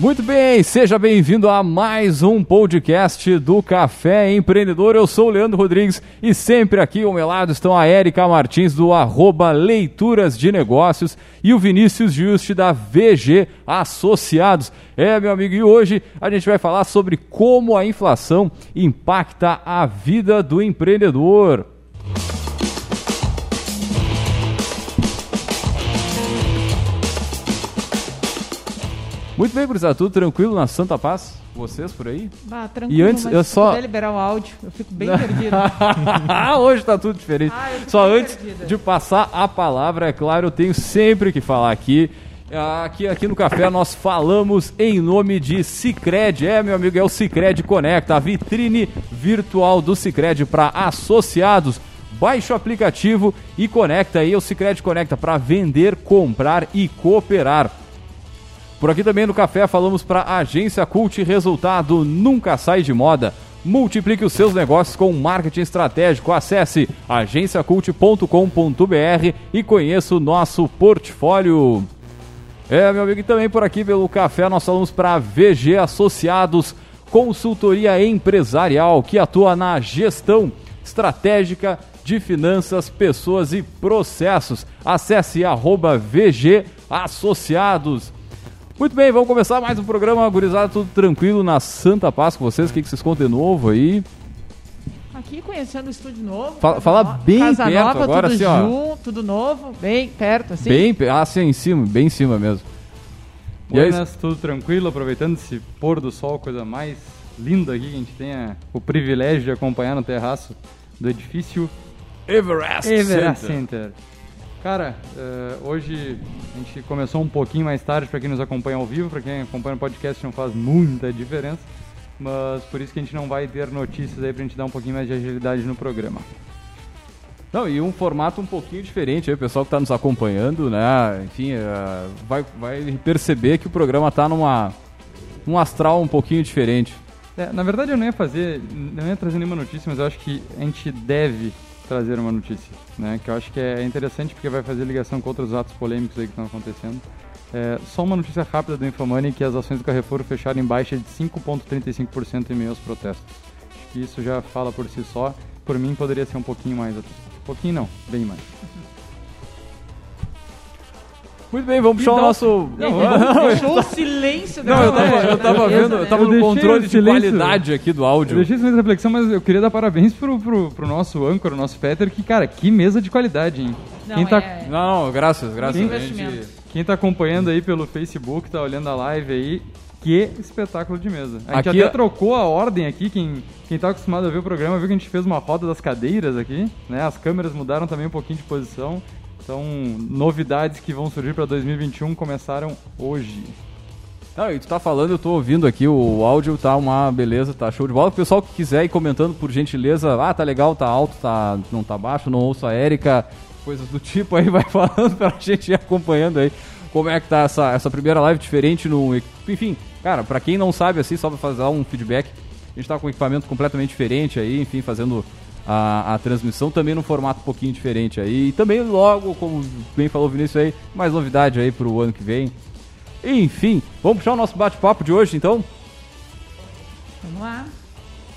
Muito bem, seja bem-vindo a mais um podcast do Café Empreendedor. Eu sou o Leandro Rodrigues e sempre aqui ao meu lado estão a Érica Martins do arroba Leituras de Negócios e o Vinícius Juste da VG Associados. É, meu amigo, e hoje a gente vai falar sobre como a inflação impacta a vida do empreendedor. Muito bem, gurizada, tudo tranquilo na Santa Paz? Vocês por aí? Bah, tranquilo, E antes, eu só- liberar o áudio, eu fico bem perdida. Hoje tá tudo diferente. Ah, Só antes perdida. de passar a palavra, é claro, eu tenho sempre que falar aqui. Aqui, aqui no café nós falamos em nome de Cicred. É, meu amigo, é o Cicred Conecta, a vitrine virtual do Cicred para associados. Baixe o aplicativo e conecta aí o Cicred Conecta para vender, comprar e cooperar. Por aqui também no café falamos para Agência Cult Resultado Nunca Sai de Moda. Multiplique os seus negócios com marketing estratégico. Acesse agenciacult.com.br e conheça o nosso portfólio. É, meu amigo, e também por aqui pelo café nós falamos para VG Associados, consultoria empresarial que atua na gestão estratégica de finanças, pessoas e processos. Acesse arroba VG Associados. Muito bem, vamos começar mais um programa, gurizada, tudo tranquilo na Santa Paz com vocês. O que, que vocês contam de novo aí? Aqui conhecendo o estúdio novo. Fala- fala no- bem Casa perto nova, agora, tudo assim, ó. junto, tudo novo, bem perto, assim. Bem, pe- ah, sim, em cima, bem em cima mesmo. Buenas, tudo tranquilo, aproveitando esse pôr do sol, coisa mais linda aqui que a gente tenha o privilégio de acompanhar no terraço do edifício Everest, Everest Center. Center. Cara, eh, hoje a gente começou um pouquinho mais tarde para quem nos acompanha ao vivo, para quem acompanha o podcast não faz muita diferença, mas por isso que a gente não vai ter notícias aí pra gente dar um pouquinho mais de agilidade no programa. Não, e um formato um pouquinho diferente aí, o pessoal que está nos acompanhando, né? Enfim, eh, vai, vai perceber que o programa tá numa um astral um pouquinho diferente. É, na verdade eu não ia fazer, não ia trazer nenhuma notícia, mas eu acho que a gente deve trazer uma notícia, né? Que eu acho que é interessante porque vai fazer ligação com outros atos polêmicos aí que estão acontecendo. É, só uma notícia rápida do Infomoney que as ações do Carrefour fecharam em baixa de 5,35% em meio aos protestos. Acho que isso já fala por si só. Por mim poderia ser um pouquinho mais. Um pouquinho não, bem mais. Muito bem, vamos puxar o nosso. Não, deixou o silêncio Não, eu tava, eu tava Beleza, vendo, eu tava Eu no deixei controle de qualidade aqui do Eu áudio. deixei isso mais reflexão, mas eu queria dar parabéns pro, pro, pro nosso âncora, o nosso Peter, que, cara, que mesa de qualidade, hein? Não, Quem tá, é- Não, não, graças, graças. A gente-. Quem tá acompanhando aí pelo Facebook, tá olhando a live aí, que espetáculo de mesa. A gente Aqui até é- trocou a ordem aqui, quem, quem tá acostumado a ver o programa viu que a gente fez uma roda das cadeiras aqui, né? As câmeras mudaram também um pouquinho de posição. Então, novidades que vão surgir para 2021 começaram hoje. Não, e tu tá falando, eu tô ouvindo aqui, o áudio tá uma beleza, tá show de bola. O pessoal que quiser ir comentando, por gentileza, ah, tá legal, tá alto, tá, não tá baixo, não ouço a Érica, coisas do tipo aí, vai falando pra gente ir acompanhando aí como é que tá essa, essa primeira live diferente no... Enfim, cara, pra quem não sabe, assim, só pra fazer um feedback, a gente tá com um equipamento completamente diferente aí, enfim, fazendo a, a transmissão também num formato um pouquinho diferente aí. E também logo, como bem falou o Vinícius aí, mais novidade aí pro ano que vem. Enfim, vamos puxar o nosso bate-papo de hoje, então? Vamos lá.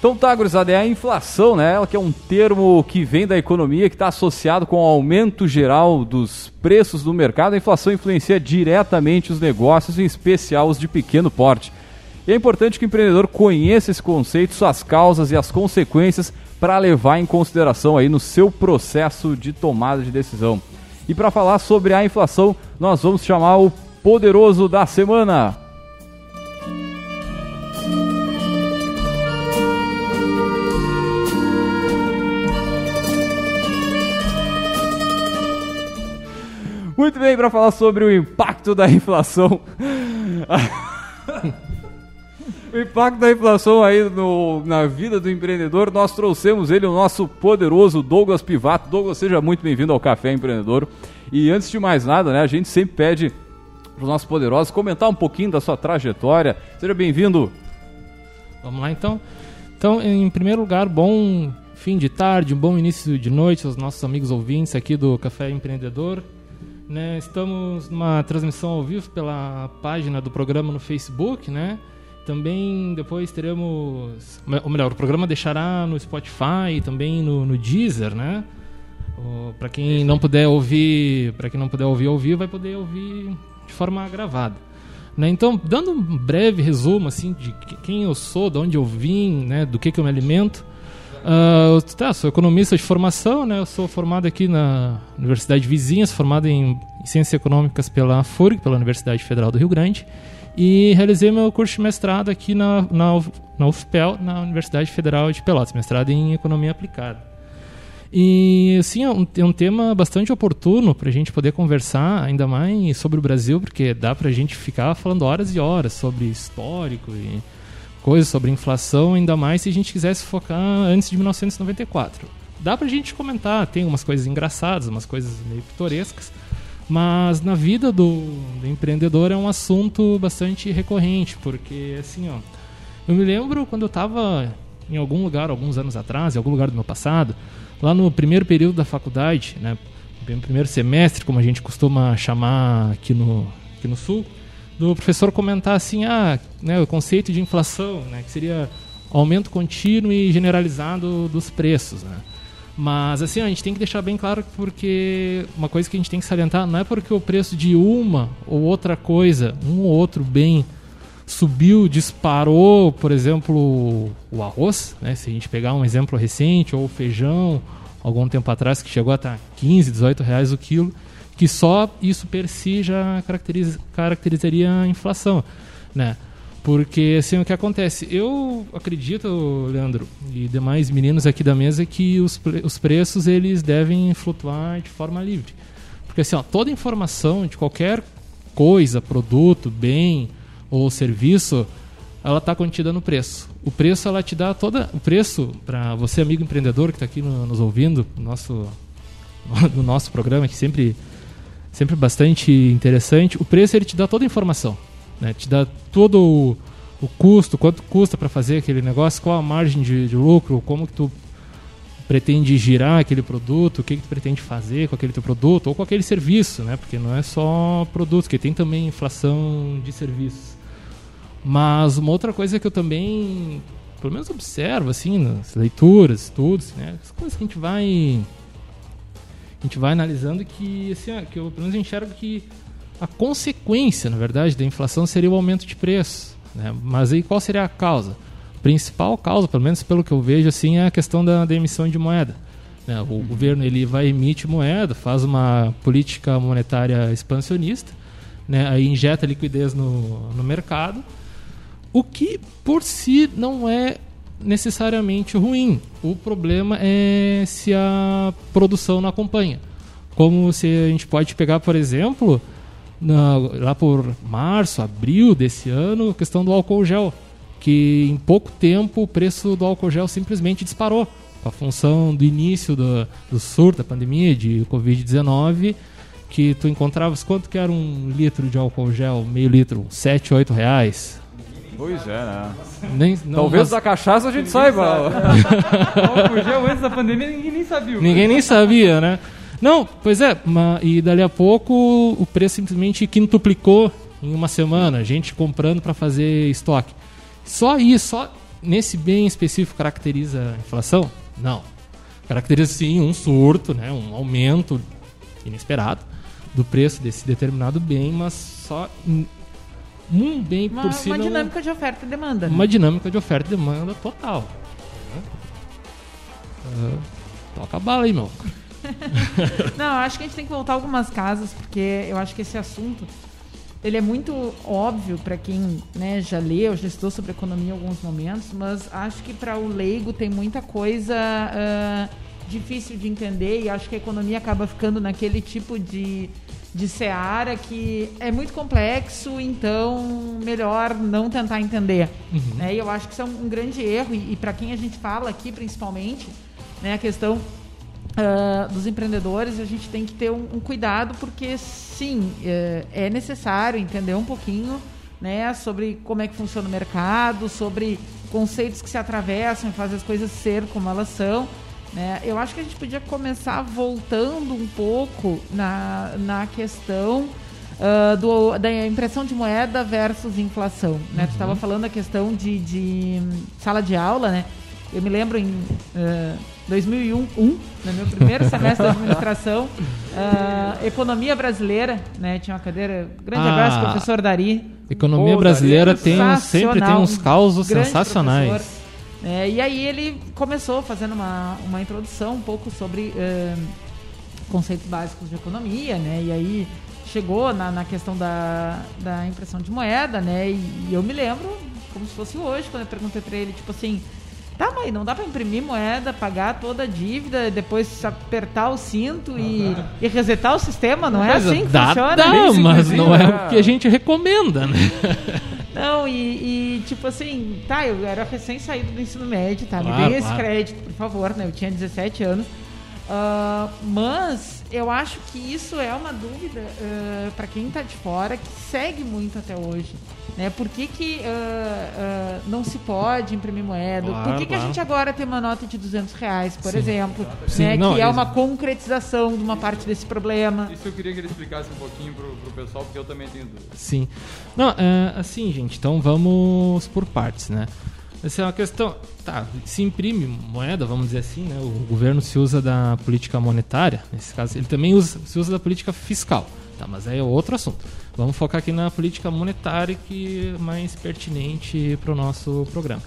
Então tá, gurizada, é a inflação, né? Ela que é um termo que vem da economia, que está associado com o aumento geral dos preços do mercado. A inflação influencia diretamente os negócios, em especial os de pequeno porte. E é importante que o empreendedor conheça esse conceito, suas causas e as consequências para levar em consideração aí no seu processo de tomada de decisão. E para falar sobre a inflação, nós vamos chamar o poderoso da semana. Muito bem, para falar sobre o impacto da inflação. o impacto da inflação aí no, na vida do empreendedor, nós trouxemos ele, o nosso poderoso Douglas Pivato. Douglas, seja muito bem-vindo ao Café Empreendedor. E antes de mais nada, né, a gente sempre pede para os nossos poderosos comentar um pouquinho da sua trajetória. Seja bem-vindo. Vamos lá então. Então, em primeiro lugar, bom fim de tarde, um bom início de noite aos nossos amigos ouvintes aqui do Café Empreendedor. Né? Estamos numa transmissão ao vivo pela página do programa no Facebook, né? Também depois teremos, ou melhor, o programa deixará no Spotify, também no, no Deezer, né? Para quem não puder ouvir, para quem não puder ouvir ao vivo, vai poder ouvir de forma gravada. Né? Então, dando um breve resumo assim de quem eu sou, de onde eu vim, né, do que, que eu me alimento. Uh, tá, sou economista de formação, né? Eu sou formado aqui na Universidade Vizinhas, formado em, em Ciências Econômicas pela FURG, pela Universidade Federal do Rio Grande, e realizei meu curso de mestrado aqui na, na, na UFPEL, na Universidade Federal de Pelotas, mestrado em Economia Aplicada. E, assim, é um, é um tema bastante oportuno para a gente poder conversar ainda mais sobre o Brasil, porque dá para a gente ficar falando horas e horas sobre histórico e coisas sobre inflação, ainda mais se a gente quisesse focar antes de 1994. Dá para a gente comentar, tem umas coisas engraçadas, umas coisas meio pitorescas, mas na vida do, do empreendedor é um assunto bastante recorrente, porque, assim, ó, eu me lembro quando eu estava em algum lugar, alguns anos atrás, em algum lugar do meu passado, lá no primeiro período da faculdade, né, no primeiro semestre, como a gente costuma chamar aqui no, aqui no Sul, do professor comentar assim, ah, né, o conceito de inflação, né, que seria aumento contínuo e generalizado dos preços, né? Mas assim, a gente tem que deixar bem claro porque uma coisa que a gente tem que salientar não é porque o preço de uma ou outra coisa, um ou outro bem subiu, disparou, por exemplo, o arroz, né? se a gente pegar um exemplo recente, ou o feijão, algum tempo atrás, que chegou a estar 15, 18 reais o quilo, que só isso per si já caracteriza, caracterizaria a inflação. Né? Porque assim, o que acontece? Eu acredito, Leandro, e demais meninos aqui da mesa, que os, os preços eles devem flutuar de forma livre. Porque assim, ó, toda informação de qualquer coisa, produto, bem, ou serviço, ela está contida no preço. O preço ela te dá toda o preço para você amigo empreendedor que está aqui no, nos ouvindo no nosso no nosso programa que sempre sempre bastante interessante. O preço ele te dá toda a informação, né? Te dá todo o, o custo, quanto custa para fazer aquele negócio, qual a margem de, de, lucro, como que tu pretende girar aquele produto, o que, que tu pretende fazer com aquele teu produto ou com aquele serviço, né? Porque não é só produto, que tem também inflação de serviços. Mas uma outra coisa que eu também, pelo menos observo, assim, nas leituras, estudos, né? As coisas que a gente vai. A gente vai analisando que, assim, que eu pelo menos enxergo que a consequência, na verdade, da inflação seria o aumento de preço. Né? Mas aí qual seria a causa? A principal causa, pelo menos pelo que eu vejo, assim, é a questão da, da emissão de moeda. Né? O uhum. governo ele vai emitir moeda, faz uma política monetária expansionista, né? aí injeta liquidez no, no mercado o que por si não é necessariamente ruim. O problema é se a produção não acompanha. Como se a gente pode pegar, por exemplo, na, lá por março, abril desse ano, a questão do álcool gel, que em pouco tempo o preço do álcool gel simplesmente disparou. A função do início do, do surto da pandemia de Covid-19, que tu encontravas quanto que era um litro de álcool gel, meio litro, 7, 8 reais. Pois é, né? Nem, não, Talvez da cachaça a gente saiba. Álcool gel antes da pandemia ninguém nem sabia. Ninguém nem sabia, né? Não, pois é, e dali a pouco o preço simplesmente quintuplicou em uma semana, a gente comprando para fazer estoque. Só isso, só nesse bem específico caracteriza a inflação? Não. Caracteriza sim um surto, né, um aumento inesperado do preço desse determinado bem, mas só um bem uma, por si Uma não... dinâmica de oferta e demanda. Uma dinâmica de oferta e demanda total. Uh, toca a bala aí, meu. não, eu acho que a gente tem que voltar algumas casas, porque eu acho que esse assunto ele é muito óbvio para quem né, já leu, já estudou sobre economia em alguns momentos, mas acho que para o leigo tem muita coisa uh, difícil de entender e acho que a economia acaba ficando naquele tipo de de seara que é muito complexo, então melhor não tentar entender. Uhum. Né? E eu acho que isso é um, um grande erro, e, e para quem a gente fala aqui principalmente, né, a questão uh, dos empreendedores, a gente tem que ter um, um cuidado, porque sim, é, é necessário entender um pouquinho né, sobre como é que funciona o mercado, sobre conceitos que se atravessam e fazem as coisas ser como elas são. Né? Eu acho que a gente podia começar voltando um pouco na, na questão uh, do, da impressão de moeda versus inflação. Né? Uhum. Tu estava falando a questão de, de, sala de aula, né? Eu me lembro em uh, 2001, um, no meu primeiro semestre de administração, uh, economia brasileira, né? Tinha uma cadeira. Grande ah, abraço, professor Dari. Economia Pô, brasileira Dari, tem, sempre tem uns causos sensacionais. É, e aí ele começou fazendo uma, uma introdução um pouco sobre uh, conceitos básicos de economia, né? E aí chegou na, na questão da, da impressão de moeda, né? E, e eu me lembro como se fosse hoje, quando eu perguntei para ele, tipo assim, Tá, mas não dá para imprimir moeda, pagar toda a dívida, depois apertar o cinto e, e resetar o sistema, não é assim que dá, funciona? Dá, mas não é o que a gente recomenda, né? Não, e, e, tipo assim, tá, eu era recém saído do ensino médio, tá? Me claro, dê esse claro. crédito, por favor, né? Eu tinha 17 anos. Uh, mas eu acho que isso é uma dúvida uh, para quem está de fora que segue muito até hoje. Né? Por que, que uh, não se pode imprimir moeda? Claro, por que, que a gente agora tem uma nota de 200 reais, por Sim. exemplo? Sim, né? não, que é uma concretização de uma parte desse problema. Isso eu queria que ele explicasse um pouquinho pro, pro pessoal, porque eu também tenho dúvida. Sim. Não, é, assim, gente, então vamos por partes, né? Essa é uma questão. Tá, se imprime moeda, vamos dizer assim, né? O governo se usa da política monetária, nesse caso, ele também usa, se usa da política fiscal. Tá, mas é outro assunto. Vamos focar aqui na política monetária que é mais pertinente para o nosso programa.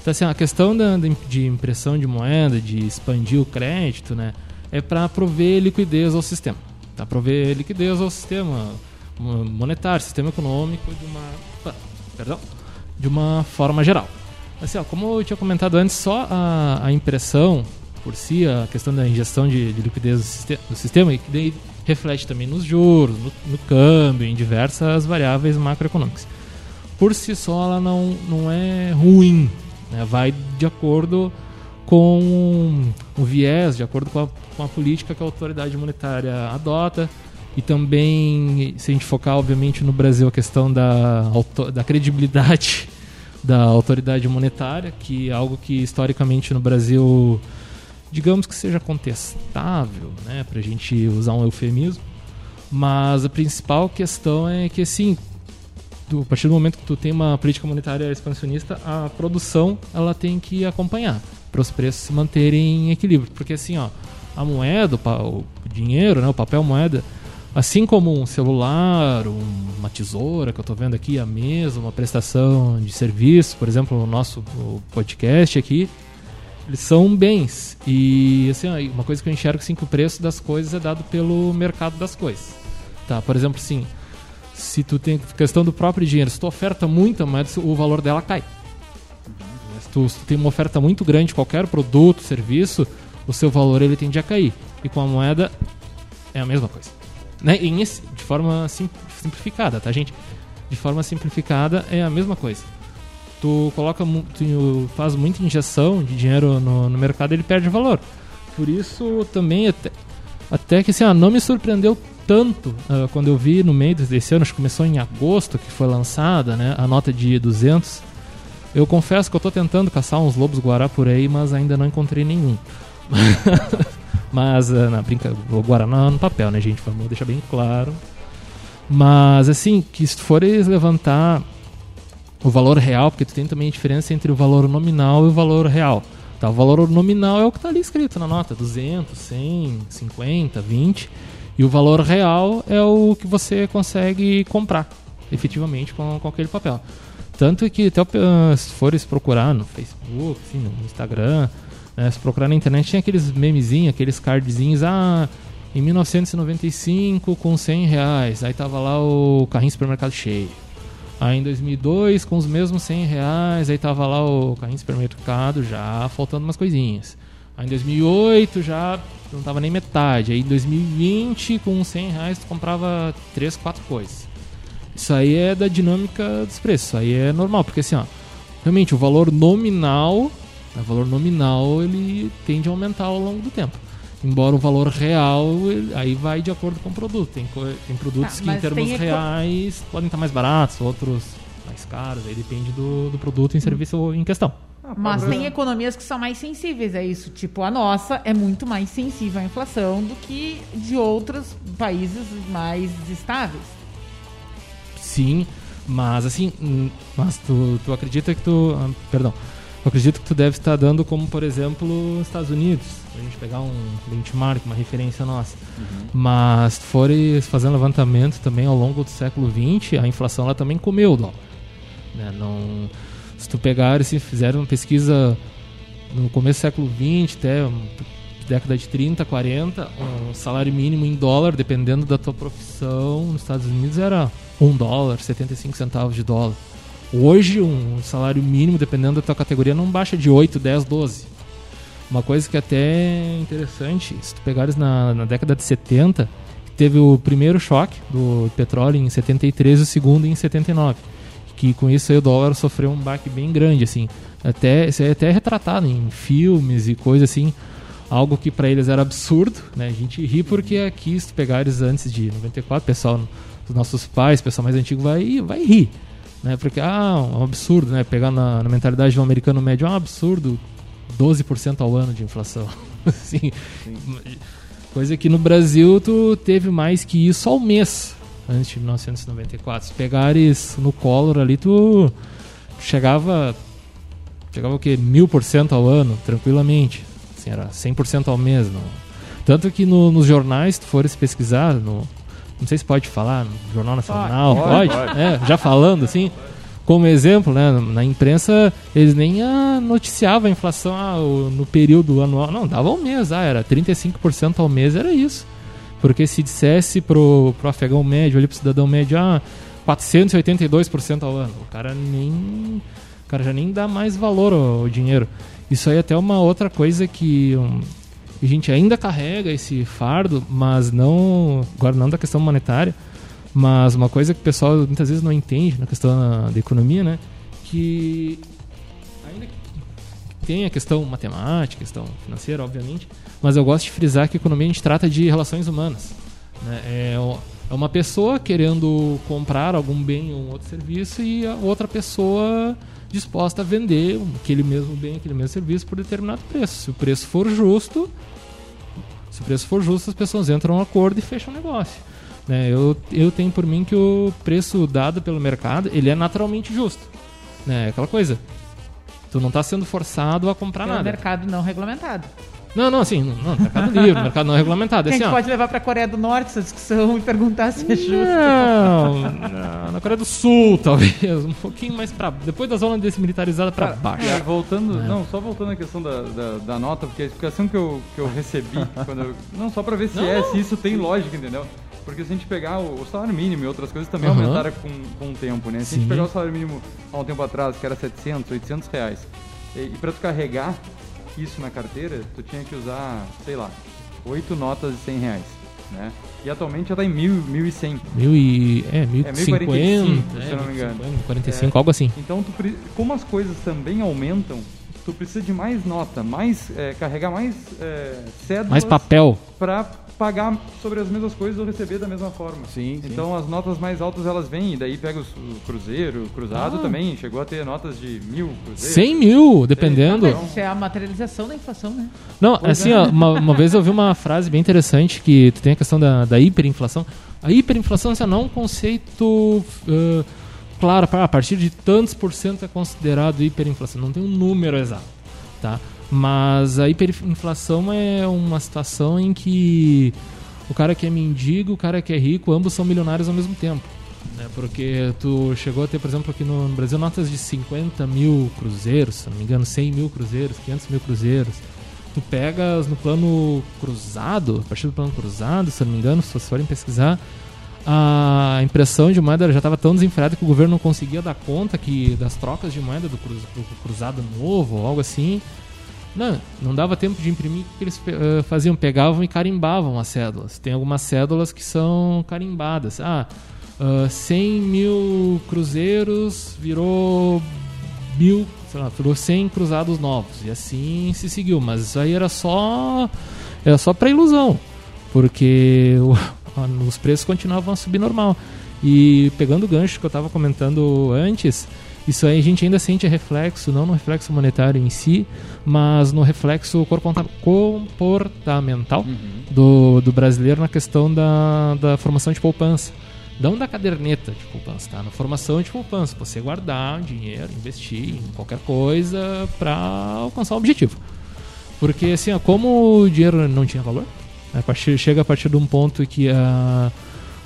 Então, assim, a questão da, de impressão de moeda, de expandir o crédito, né? É para prover liquidez ao sistema. Tá? Prover liquidez ao sistema monetário, sistema econômico de uma. Perdão? De uma forma geral. Assim, ó, como eu tinha comentado antes, só a, a impressão por si, a questão da injeção de, de liquidez do sistema, e que daí reflete também nos juros, no, no, câmbio, em diversas variáveis macroeconômicas. Por si só, ela não, não é ruim, né? vai de acordo com o viés, de acordo com a, com a política que a autoridade monetária adota, e também, se a gente focar, obviamente, no Brasil, a questão da, da credibilidade da autoridade monetária, que é algo que historicamente no Brasil, digamos que seja contestável, né, para a gente usar um eufemismo. Mas a principal questão é que, assim, a partir do momento que tu tem uma política monetária expansionista, a produção ela tem que acompanhar para os preços se manterem em equilíbrio, porque assim, ó, a moeda, o dinheiro, né, o papel moeda, Assim como um celular, uma tesoura que eu estou vendo aqui, a mesa, uma prestação de serviço, por exemplo, o nosso podcast aqui, eles são bens. E assim, uma coisa que eu enxergo assim, que o preço das coisas é dado pelo mercado das coisas. Tá? Por exemplo, assim, se tu tem questão do próprio dinheiro, se tu oferta muita moeda, o valor dela cai. Se tu, se tu tem uma oferta muito grande de qualquer produto, serviço, o seu valor ele tende a cair. E com a moeda é a mesma coisa. Né? Em, de forma simplificada, tá, gente? De forma simplificada é a mesma coisa. Tu coloca, tu faz muita injeção de dinheiro no, no mercado, ele perde valor. Por isso também até, até que assim, ah, não me surpreendeu tanto uh, quando eu vi no meio desse ano, acho que começou em agosto que foi lançada, né, a nota de 200. Eu confesso que eu estou tentando caçar uns lobos guará por aí, mas ainda não encontrei nenhum. Mas, na brinca, o Guaraná no papel, né, gente? Vamos deixar bem claro. Mas, assim, que se fores levantar o valor real, porque tu tem também a diferença entre o valor nominal e o valor real. Tá, o valor nominal é o que está ali escrito na nota, 200, 100, 50, 20. E o valor real é o que você consegue comprar, efetivamente, com, com aquele papel. Tanto que até se fores procurar no Facebook, assim, no Instagram, né? Se procurar na internet, tinha aqueles memezinhos, aqueles cardzinhos, ah, em 1995 com 100 reais, aí tava lá o carrinho supermercado cheio. Aí em 2002 com os mesmos 100 reais, aí tava lá o carrinho supermercado já faltando umas coisinhas. Aí em 2008 já não tava nem metade. Aí em 2020 com 100 reais tu comprava 3, 4 coisas. Isso aí é da dinâmica dos preços, isso aí é normal, porque assim, ó, realmente o valor nominal o valor nominal ele tende a aumentar ao longo do tempo. Embora o valor real aí vai de acordo com o produto. Tem, tem produtos tá, que em termos reais podem estar mais baratos, outros mais caros. Aí depende do, do produto em serviço em questão. Mas tem economias que são mais sensíveis a isso. Tipo, a nossa é muito mais sensível à inflação do que de outros países mais estáveis. Sim, mas assim, hum, mas tu, tu acredita que tu. ah, Perdão. Eu acredito que tu deve estar dando como, por exemplo, os Estados Unidos. Pra gente pegar um benchmark, uma referência nossa. Mas se tu fores fazer um levantamento também ao longo do século XX, a inflação ela também comeu o dólar. né? Não, se tu pegar e se fizer uma pesquisa no começo do século XX até década de 30, 40, um salário mínimo em dólar, dependendo da tua profissão, nos Estados Unidos era 1 dólar, 75 centavos de dólar. Hoje, um salário mínimo, dependendo da tua categoria, não baixa de 8, 10, 12. Uma coisa que até é interessante, se tu pegares na, na década de 70, teve o primeiro choque do petróleo em 73 e o segundo em 79. Que com isso o dólar sofreu um baque bem grande, assim. Até, isso é até retratado em filmes e coisas assim. Algo que para eles era absurdo, né? A gente ri porque aqui, se tu pegares antes de 94, pessoal, os nossos pais, pessoal mais antigo vai, vai rir. Né? Porque, ah, é um absurdo, né? Pegar na, na mentalidade do americano médio, é um absurdo 12% ao ano de inflação. assim, Coisa que no Brasil tu teve mais que isso ao mês, antes de 1994. Se pegares no Collor ali, tu chegava. Chegava o quê? Mil por cento ao ano, tranquilamente. Assim, era 100% ao mês. Não. Tanto que no- nos jornais, se tu fores pesquisar, no, não sei se pode falar, no Jornal Nacional, pode? É, já falando assim, como exemplo, né, na imprensa eles nem ah, noticiavam a inflação ah, no período anual, não, dava um mês, ah, era 35% ao mês, era isso. Porque se dissesse pro, pro afegão médio, ali pro cidadão médio, ah, 482% ao ano, o cara nem o cara já nem dá mais valor ao, ao dinheiro. Isso aí é até uma outra coisa que um, a gente ainda carrega esse fardo, mas não. Agora não da questão monetária, mas uma coisa que o pessoal muitas vezes não entende na questão da, economia, né? Que ainda que tem a questão matemática, questão financeira, obviamente, mas eu gosto de frisar que a economia a gente trata de relações humanas. Né? É, é uma pessoa querendo comprar algum bem ou um outro serviço e a outra pessoa disposta a vender aquele mesmo bem, aquele mesmo serviço por determinado preço. Se o preço for justo, se o preço for justo, as pessoas entram um acordo e fecham o negócio. Né? Eu, eu tenho por mim que o preço dado pelo mercado ele é naturalmente justo. Né? É Aquela coisa. Tu não está sendo forçado a comprar É um nada. mercado não regulamentado. Não, não, assim, não, mercado livre, mercado não regulamentado. a Assim, gente ó, pode levar pra Coreia do Norte essa discussão e perguntar se é justo. Não, não, na Coreia do Sul, talvez. Um pouquinho mais pra. Depois da zona desmilitarizada pra baixo. É, voltando, É. não, só voltando à questão da, da, da nota, porque a explicação que eu, que eu recebi, quando eu- não só pra ver se Não, é, não. se isso tem lógica, entendeu? Porque se a gente pegar o, salário mínimo e outras coisas também Aham. aumentaram com, com o tempo, né? Se a Sim. gente pegar o salário mínimo há um tempo atrás, que era 700, 800 reais, e, e pra tu carregar isso na carteira, tu tinha que usar, sei lá, oito notas de 100 reais, né? E atualmente já tá em mil, 1.100. Mil e. É, mil É, e cinquenta. 1045, se eu não me 1050, engano. 45, algo assim. Então, tu como as coisas também aumentam, tu precisa de mais nota, mais é, carregar mais é, cédulas Mais papel. para pagar sobre as mesmas coisas ou receber da mesma forma. Sim, sim. Então as notas mais altas elas vêm, e daí pega o cruzeiro, o cruzado Ah. também, chegou a ter notas de mil cruzeiros. 100 mil, dependendo. Mas isso é a materialização da inflação, né? Não, assim, ó, uma, uma vez eu vi uma frase bem interessante que tu tem a questão da, da hiperinflação. A hiperinflação assim, não é um conceito uh, claro, a partir de tantos por cento é considerado hiperinflação. Não tem um número exato, tá? Mas a hiperinflação é uma situação em que o cara que é mendigo, o cara que é rico, ambos são milionários ao mesmo tempo. Né? Porque tu chegou a ter, por exemplo, aqui no Brasil, notas de 50 mil cruzeiros, se não me engano, 100 mil cruzeiros, 500 mil cruzeiros. Tu pegas no plano cruzado, a partir do plano cruzado, se não me engano, se vocês forem pesquisar, a impressão de moeda já estava tão desenfreada que o governo não conseguia dar conta que das trocas de moeda do, do cruzado novo algo assim. Não, não dava tempo de imprimir. O que eles eh, faziam? Pegavam e carimbavam as cédulas. Tem algumas cédulas que são carimbadas. Ah, ah, 100 mil cruzeiros virou mil, sei lá, virou 100 cruzados novos. E assim se seguiu. Mas isso aí era só, era só para ilusão. Porque o- os preços continuavam a subir normal. E pegando o gancho que eu estava comentando antes, Isso aí a gente ainda sente reflexo, não no reflexo monetário em si, mas no reflexo comportamental uhum. do, do brasileiro na questão da, da formação de poupança. Não da caderneta de poupança, tá? Na formação de poupança. Você guardar dinheiro, investir em qualquer coisa para alcançar o objetivo. Porque, assim, ó, como o dinheiro não tinha valor, a partir, chega a partir de um ponto que a,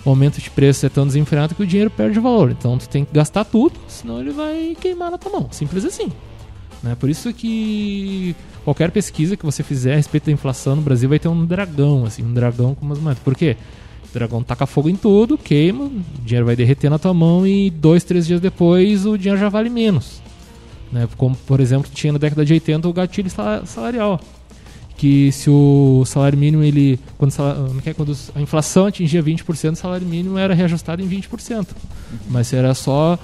o aumento de preço é tão desenfreado que o dinheiro perde valor. Então, tu tem que gastar tudo, senão ele vai queimar na tua mão. Simples assim. Né? Por isso que qualquer pesquisa que você fizer a respeito da inflação no Brasil vai ter um dragão, assim, um dragão com umas moedas. Por quê? O dragão taca fogo em tudo, queima, o dinheiro vai derreter na tua mão e dois, três dias depois o dinheiro já vale menos. Né? Como, por exemplo, tinha na década de 80 o gatilho salarial. Que se o salário mínimo, ele quando, é quando a inflação atingia 20%, o salário mínimo era reajustado em 20%. Uhum. Mas era só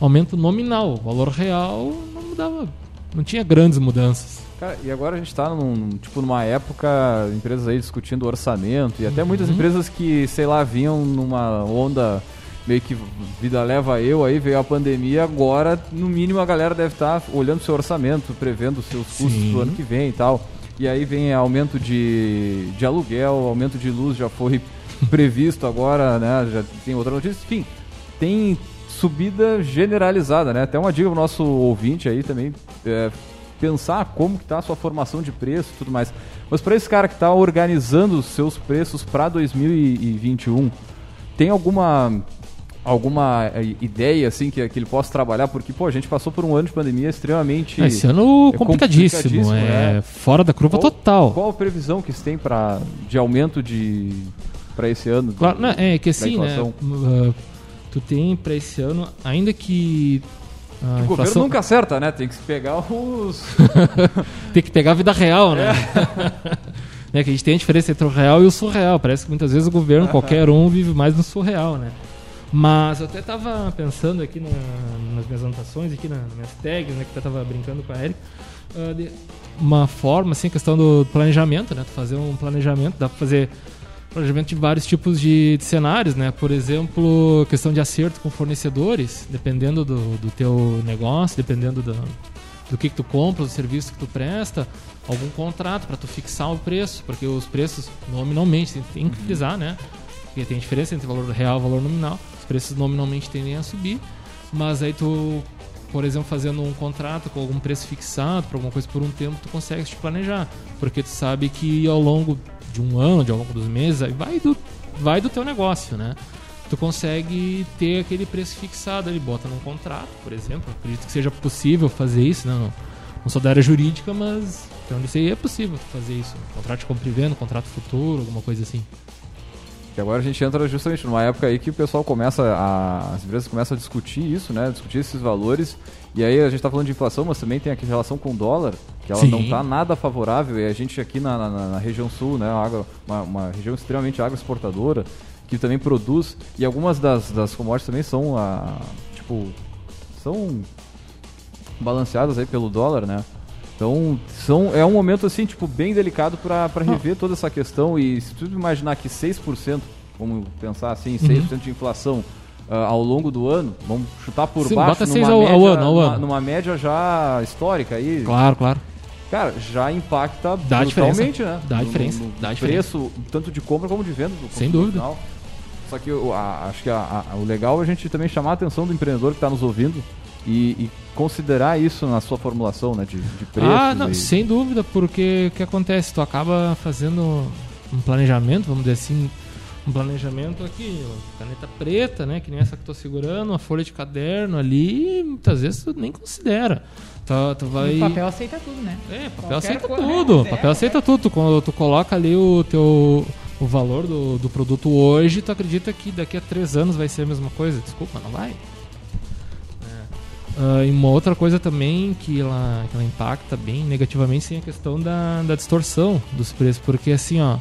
aumento nominal. O valor real não mudava, não tinha grandes mudanças. Cara, e agora a gente está num, tipo, numa época, empresas aí discutindo orçamento, e até uhum. muitas empresas que, sei lá, vinham numa onda meio que vida leva eu, aí veio a pandemia, agora no mínimo a galera deve estar tá olhando seu orçamento, prevendo seus custos Sim. pro ano que vem e tal. E aí vem aumento de, de aluguel, aumento de luz já foi previsto agora, né? Já tem outra notícia. Enfim, tem subida generalizada, né? Até uma dica pro nosso ouvinte aí também, é, pensar como que tá a sua formação de preço e tudo mais. Mas para esse cara que está organizando os seus preços para 2021, tem alguma alguma eh, ideia assim que, que ele possa trabalhar? Porque, pô, a gente passou por um ano de pandemia extremamente. Esse ano é complicadíssimo, complicadíssimo é né? fora da curva qual, total. Qual a previsão que se tem pra, de aumento de para esse ano? Claro, de, não, é que assim, né? Uh, tu tem para esse ano, ainda que a o inflação... governo nunca acerta, né? Tem que pegar os. tem que pegar a vida real, né? É. né? Que a gente tem a diferença entre o real e o surreal. Parece que muitas vezes o governo, qualquer um, vive mais no surreal, né? Mas eu até estava pensando aqui na, nas minhas anotações, aqui nas minhas tags, né, que eu estava brincando com a Erika, uh, de uma forma, assim, questão do planejamento, né? Fazer um planejamento, dá para fazer planejamento de vários tipos de, de, cenários, né? Por exemplo, questão de acerto com fornecedores, dependendo do, do teu negócio, dependendo do, do que, que tu compra, do serviço que tu presta, algum contrato para tu fixar o preço, porque os preços nominalmente tem que frisar, né? Porque tem diferença entre valor real e valor nominal preços nominalmente tendem a subir, mas aí tu, por exemplo, fazendo um contrato com algum preço fixado para alguma coisa por um tempo, tu consegue te planejar, porque tu sabe que ao longo de um ano, de ao longo dos meses, vai do, vai do teu negócio, né? Tu consegue ter aquele preço fixado ali, bota num contrato, por exemplo. Acredito que seja possível fazer isso, né? Não, não sou da área jurídica, mas então isso aí é possível fazer isso. Contrato de compra e venda, contrato futuro, alguma coisa assim. Que agora a gente entra justamente numa época aí que o pessoal começa, a, as empresas começam a discutir isso, né? Discutir esses valores. E aí a gente está falando de inflação, mas também tem aqui relação com o dólar, que ela Sim. não está nada favorável. E a gente aqui na, na, na região sul, né? Agro, uma, uma, região extremamente agroexportadora, que também produz. E algumas das, das commodities também são, a, tipo, são balanceadas aí pelo dólar, né? Então, são, é um momento assim, tipo, bem delicado para rever toda essa questão e se tu imaginar que 6%, vamos pensar assim, 6% uhum. de inflação uh, ao longo do ano, vamos chutar por Sim, baixo numa, ao, média, ao ano, ao numa, ano. numa média já histórica aí. Claro, claro. Cara, já impacta Dá brutalmente, né? Dá diferença. No, no Dá preço, diferença. tanto de compra como de venda. Sem dúvida. Final. Só que eu, a, acho que a, a, o legal é a gente também chamar a atenção do empreendedor que está nos ouvindo e, e, considerar isso na sua formulação né, de, de preço. Ah, não, e... sem dúvida, porque o que acontece? Tu acaba fazendo um planejamento, vamos dizer assim, um planejamento aqui, caneta preta, né, que nem essa que estou segurando, uma folha de caderno ali, muitas vezes tu nem considera. Tu, tu vai... O papel aceita tudo, né? É, papel Qualquer aceita tudo. É, papel aceita tudo. Tu, tu coloca ali o teu o valor do, do produto hoje, tu acredita que daqui a três anos vai ser a mesma coisa? Desculpa, não vai. Uh, e uma outra coisa também que ela, que ela impacta bem negativamente sim, é a questão da, da distorção dos preços, porque assim, ó,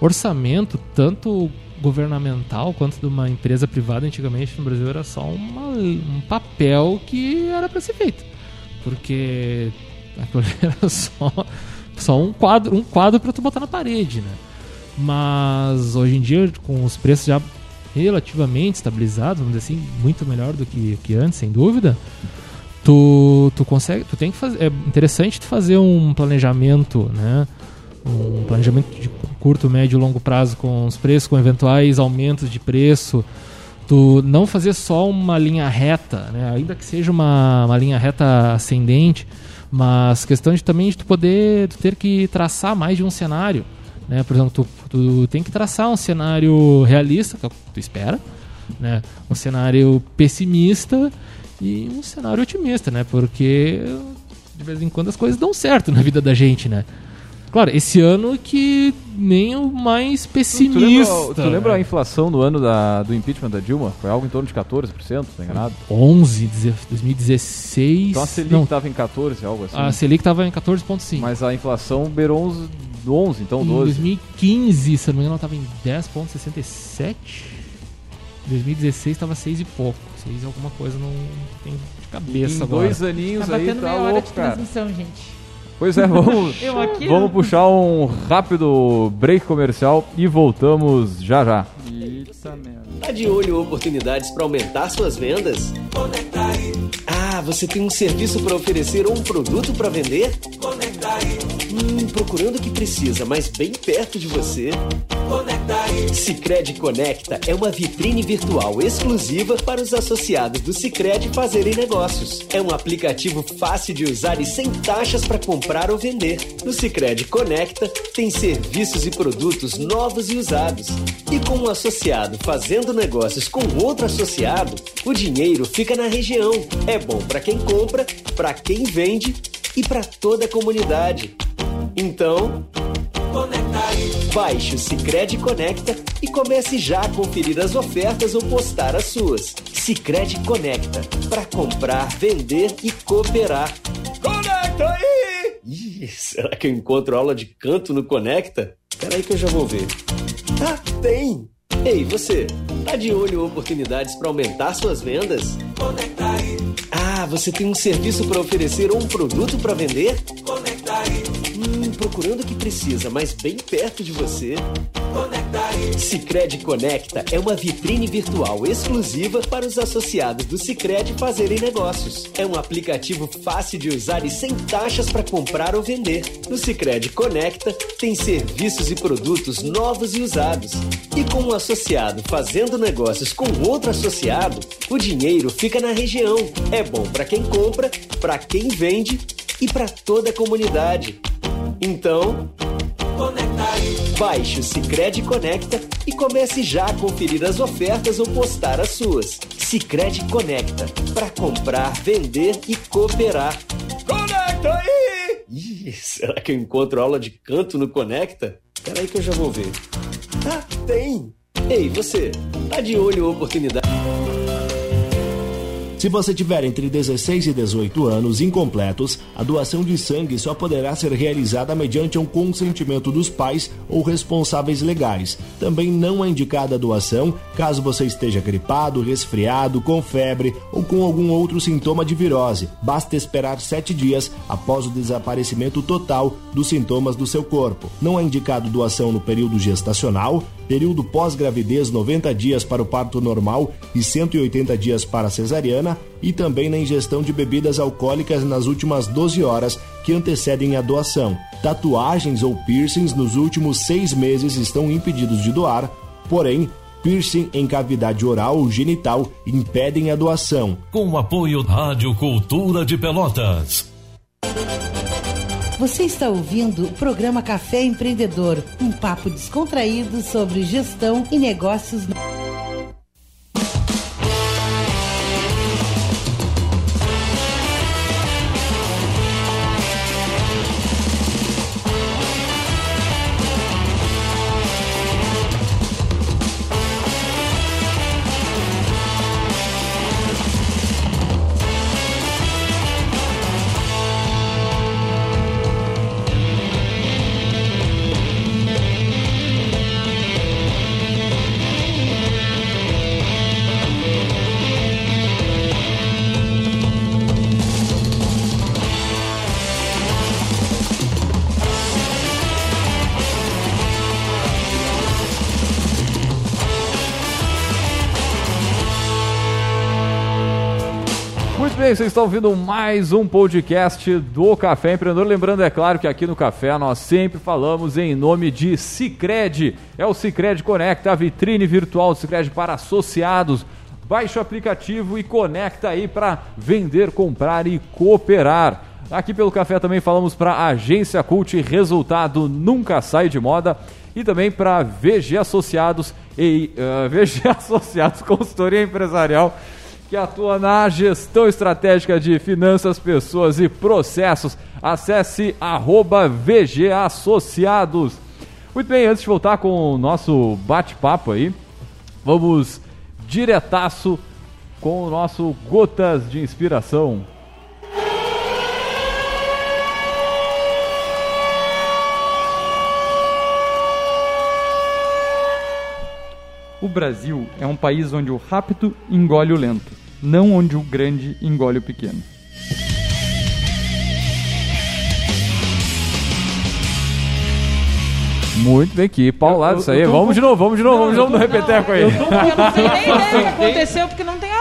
orçamento, tanto governamental quanto de uma empresa privada antigamente no Brasil era só uma, um papel que era para ser feito. Porque era só, só um quadro, um quadro para tu botar na parede, né? Mas hoje em dia, com os preços já relativamente estabilizado, vamos dizer assim, muito melhor do que, que antes, sem dúvida. tu, tu consegue, tu tem que fazer, é interessante tu fazer um planejamento, né? Um planejamento de curto, médio e longo prazo com os preços, com eventuais aumentos de preço. Tu não fazer só uma linha reta, né? Ainda que seja uma, uma linha reta ascendente, mas questão de também de tu poder tu ter que traçar mais de um cenário, né? Por exemplo, tu, tu tem que traçar um cenário realista, que é o que tu espera, né? Um cenário pessimista e um cenário otimista, né? Porque de vez em quando as coisas dão certo na vida da gente, né? Claro, esse ano que nem o mais pessimista. Tu lembra, tu lembra a inflação no ano da, do impeachment da Dilma? Foi algo em torno de 14%, tá enganado? 11, 2016. Então a Selic não, tava em 14, algo assim. a Selic tava em 14,5. Mas a inflação beirou uns 11, então Em 12. 2015, se eu não me engano, ela tava em 10,67. Em 2016 tava 6 e pouco. 6 e alguma coisa, não tem de cabeça em agora. dois aninhos Tá aí batendo tá meia hora louco, de cara. transmissão, gente. Pois é, vamos, Eu aqui vamos puxar um rápido break comercial e voltamos já já. Eita merda. Tá de olho em oportunidades para aumentar suas vendas? Ah, você tem um serviço para oferecer ou um produto para vender? Hum, procurando o que precisa, mas bem perto de você. Sicredi Conecta é uma vitrine virtual exclusiva para os associados do Sicredi fazerem negócios. É um aplicativo fácil de usar e sem taxas para comprar ou vender. No Sicredi Conecta tem serviços e produtos novos e usados. E com um associado fazendo negócios com outro associado, o dinheiro fica na região. É bom para quem compra, para quem vende e para toda a comunidade. Então, Baixe o Cicred Conecta e comece já a conferir as ofertas ou postar as suas. Cicred Conecta, para comprar, vender e cooperar. Conecta aí! Ih, será que eu encontro aula de canto no Conecta? Espera aí que eu já vou ver. Ah, tem! Ei, você, tá de olho em oportunidades para aumentar suas vendas? Conecta aí! Ah, você tem um serviço para oferecer ou um produto para vender? Conecta aí! Hum, procurando o que precisa, mas bem perto de você. Cicred Conecta é uma vitrine virtual exclusiva para os associados do Cicred fazerem negócios. É um aplicativo fácil de usar e sem taxas para comprar ou vender. No Cicred Conecta tem serviços e produtos novos e usados. E com um associado fazendo negócios com outro associado, o dinheiro fica na região. É bom para quem compra, para quem vende e para toda a comunidade. Então, Baixe o Cicred Conecta e comece já a conferir as ofertas ou postar as suas. Cicred Conecta, para comprar, vender e cooperar. Conecta aí! Ih, será que eu encontro aula de canto no Conecta? Espera aí que eu já vou ver. Ah, tem! Ei, você, tá de olho em oportunidade? Se você tiver entre 16 e 18 anos incompletos, a doação de sangue só poderá ser realizada mediante um consentimento dos pais ou responsáveis legais. Também não é indicada a doação caso você esteja gripado, resfriado, com febre ou com algum outro sintoma de virose. Basta esperar 7 dias após o desaparecimento total dos sintomas do seu corpo. Não é indicado doação no período gestacional, período pós-gravidez 90 dias para o parto normal e 180 dias para a cesariana e também na ingestão de bebidas alcoólicas nas últimas 12 horas que antecedem a doação. Tatuagens ou piercings nos últimos seis meses estão impedidos de doar, porém, piercing em cavidade oral ou genital impedem a doação. Com o apoio Rádio Cultura de Pelotas. Você está ouvindo o programa Café Empreendedor, um papo descontraído sobre gestão e negócios. Bem, vocês estão ouvindo mais um podcast do Café Empreendedor. Lembrando, é claro, que aqui no Café nós sempre falamos em nome de Cicred. É o Cicred Conecta, a vitrine virtual do Cicred para associados. Baixe o aplicativo e conecta aí para vender, comprar e cooperar. Aqui pelo Café também falamos para a Agência Cult, resultado nunca sai de moda. E também para VG Associados e uh, VG Associados Consultoria Empresarial que atua na gestão estratégica de finanças, pessoas e processos. Acesse arroba VG Associados. Muito bem, antes de voltar com o nosso bate-papo aí, vamos diretaço com o nosso Gotas de Inspiração. O Brasil é um país onde o rápido engole o lento, não onde o grande engole o pequeno. Muito bem, que paulado isso aí. Vamos de novo, vamos de novo, vamos de novo no repeteco aí. Eu não sei nem ideia o que aconteceu porque não tem.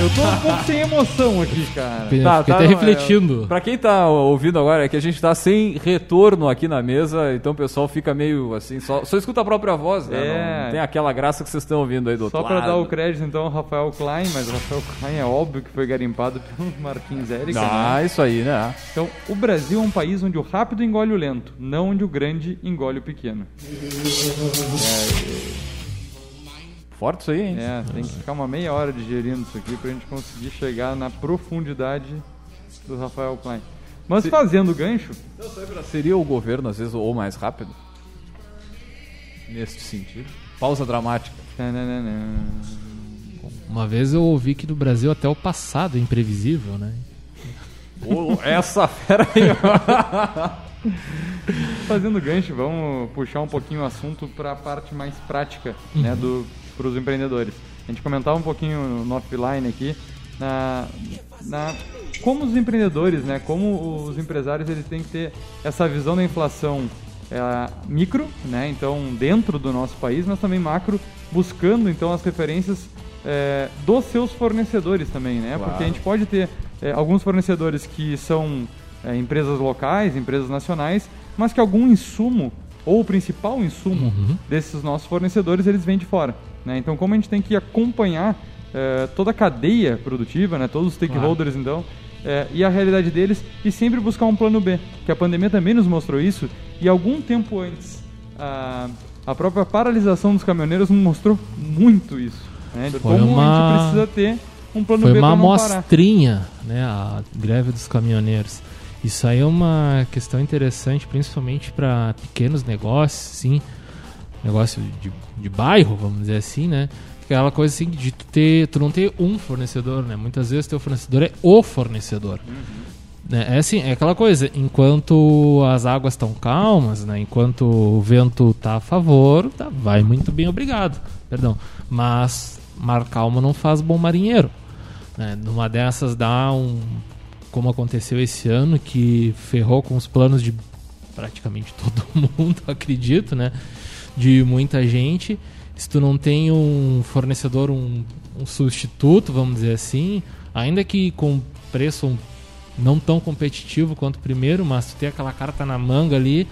Eu tô um pouco sem emoção aqui, cara. Fiquei Tá, fiquei tá, até não, refletindo. é, pra quem tá ouvindo agora, é que a gente tá sem retorno aqui na mesa, então o pessoal fica meio assim, só, só escuta a própria voz, né? É. Não, tem aquela graça que vocês estão ouvindo aí do outro Só pra lado. dar o crédito, então, ao Rafael Klein, mas o Rafael Klein é óbvio que foi garimpado pelo Martins Érica, né? Ah, isso aí, né? Então, o Brasil é um país onde o rápido engole o lento, não onde o grande engole o pequeno. Forte isso aí, hein? É, tem que ficar uma meia hora digerindo isso aqui pra gente conseguir chegar na profundidade do Rafael Klein. Mas fazendo o gancho, Seria o governo, às vezes, ou mais rápido? Neste sentido. Pausa dramática. tananana, Uma vez eu ouvi que no Brasil até o passado é imprevisível, né? Ô, essa fera aí. fazendo gancho, vamos puxar um pouquinho o assunto para a parte mais prática, né, do para os empreendedores. A gente comentava um pouquinho no offline aqui na, na como os empreendedores, né, como os empresários eles têm que ter essa visão da inflação é, micro, né, então dentro do nosso país, mas também macro, buscando então as referências é, dos seus fornecedores também, né, Claro. porque a gente pode ter é, alguns fornecedores que são é, empresas locais, empresas nacionais, mas que algum insumo ou o principal insumo desses nossos fornecedores eles vêm de fora. Né? Então, como a gente tem que acompanhar é, toda a cadeia produtiva, né? todos os stakeholders, então, é, e a realidade deles, e sempre buscar um plano B, que a pandemia também nos mostrou isso, e algum tempo antes, a, a própria paralisação dos caminhoneiros nos mostrou muito isso. Né? De Foi como a uma- gente precisa ter um plano Foi B uma amostrinha, né, a greve dos caminhoneiros. Isso aí é uma questão interessante, principalmente para pequenos negócios, sim, negócio de, de bairro, vamos dizer assim, né? Aquela coisa assim de tu ter, tu não ter um fornecedor, né? Muitas vezes teu fornecedor é o fornecedor. Né? É assim, é aquela coisa, enquanto as águas estão calmas, né? Enquanto o vento tá a favor, tá, vai muito bem, obrigado. Perdão. Mas mar calmo não faz bom marinheiro. Né? Numa dessas dá um. Como aconteceu esse ano, que ferrou com os planos de praticamente todo mundo, acredito, né? De muita gente. Se tu não tem um fornecedor, um, um substituto, vamos dizer assim, ainda que com preço um- não tão competitivo quanto o primeiro, mas tu tem aquela carta na manga ali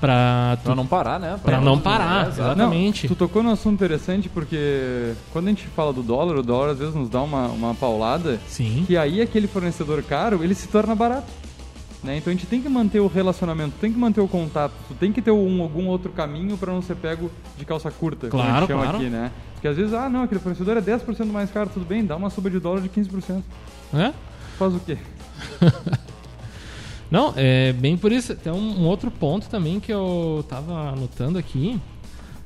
pra, tu, Pra não parar, né? pra não parar. É, exatamente. Tu tocou num assunto interessante porque quando a gente fala do dólar, o dólar às vezes nos dá uma, uma paulada Sim. que aí aquele fornecedor caro, ele se torna barato. Né? Então a gente tem que manter o relacionamento, tem que manter o contato, tem que ter um, algum outro caminho para não ser pego de calça curta, como a Claro, gente chama claro. aqui, né? Porque às vezes, ah não, aquele fornecedor é 10% mais caro, tudo bem, dá uma suba de dólar de 15%. É? Faz o quê? Não, é bem por isso. Tem um, um outro ponto também que eu tava anotando aqui,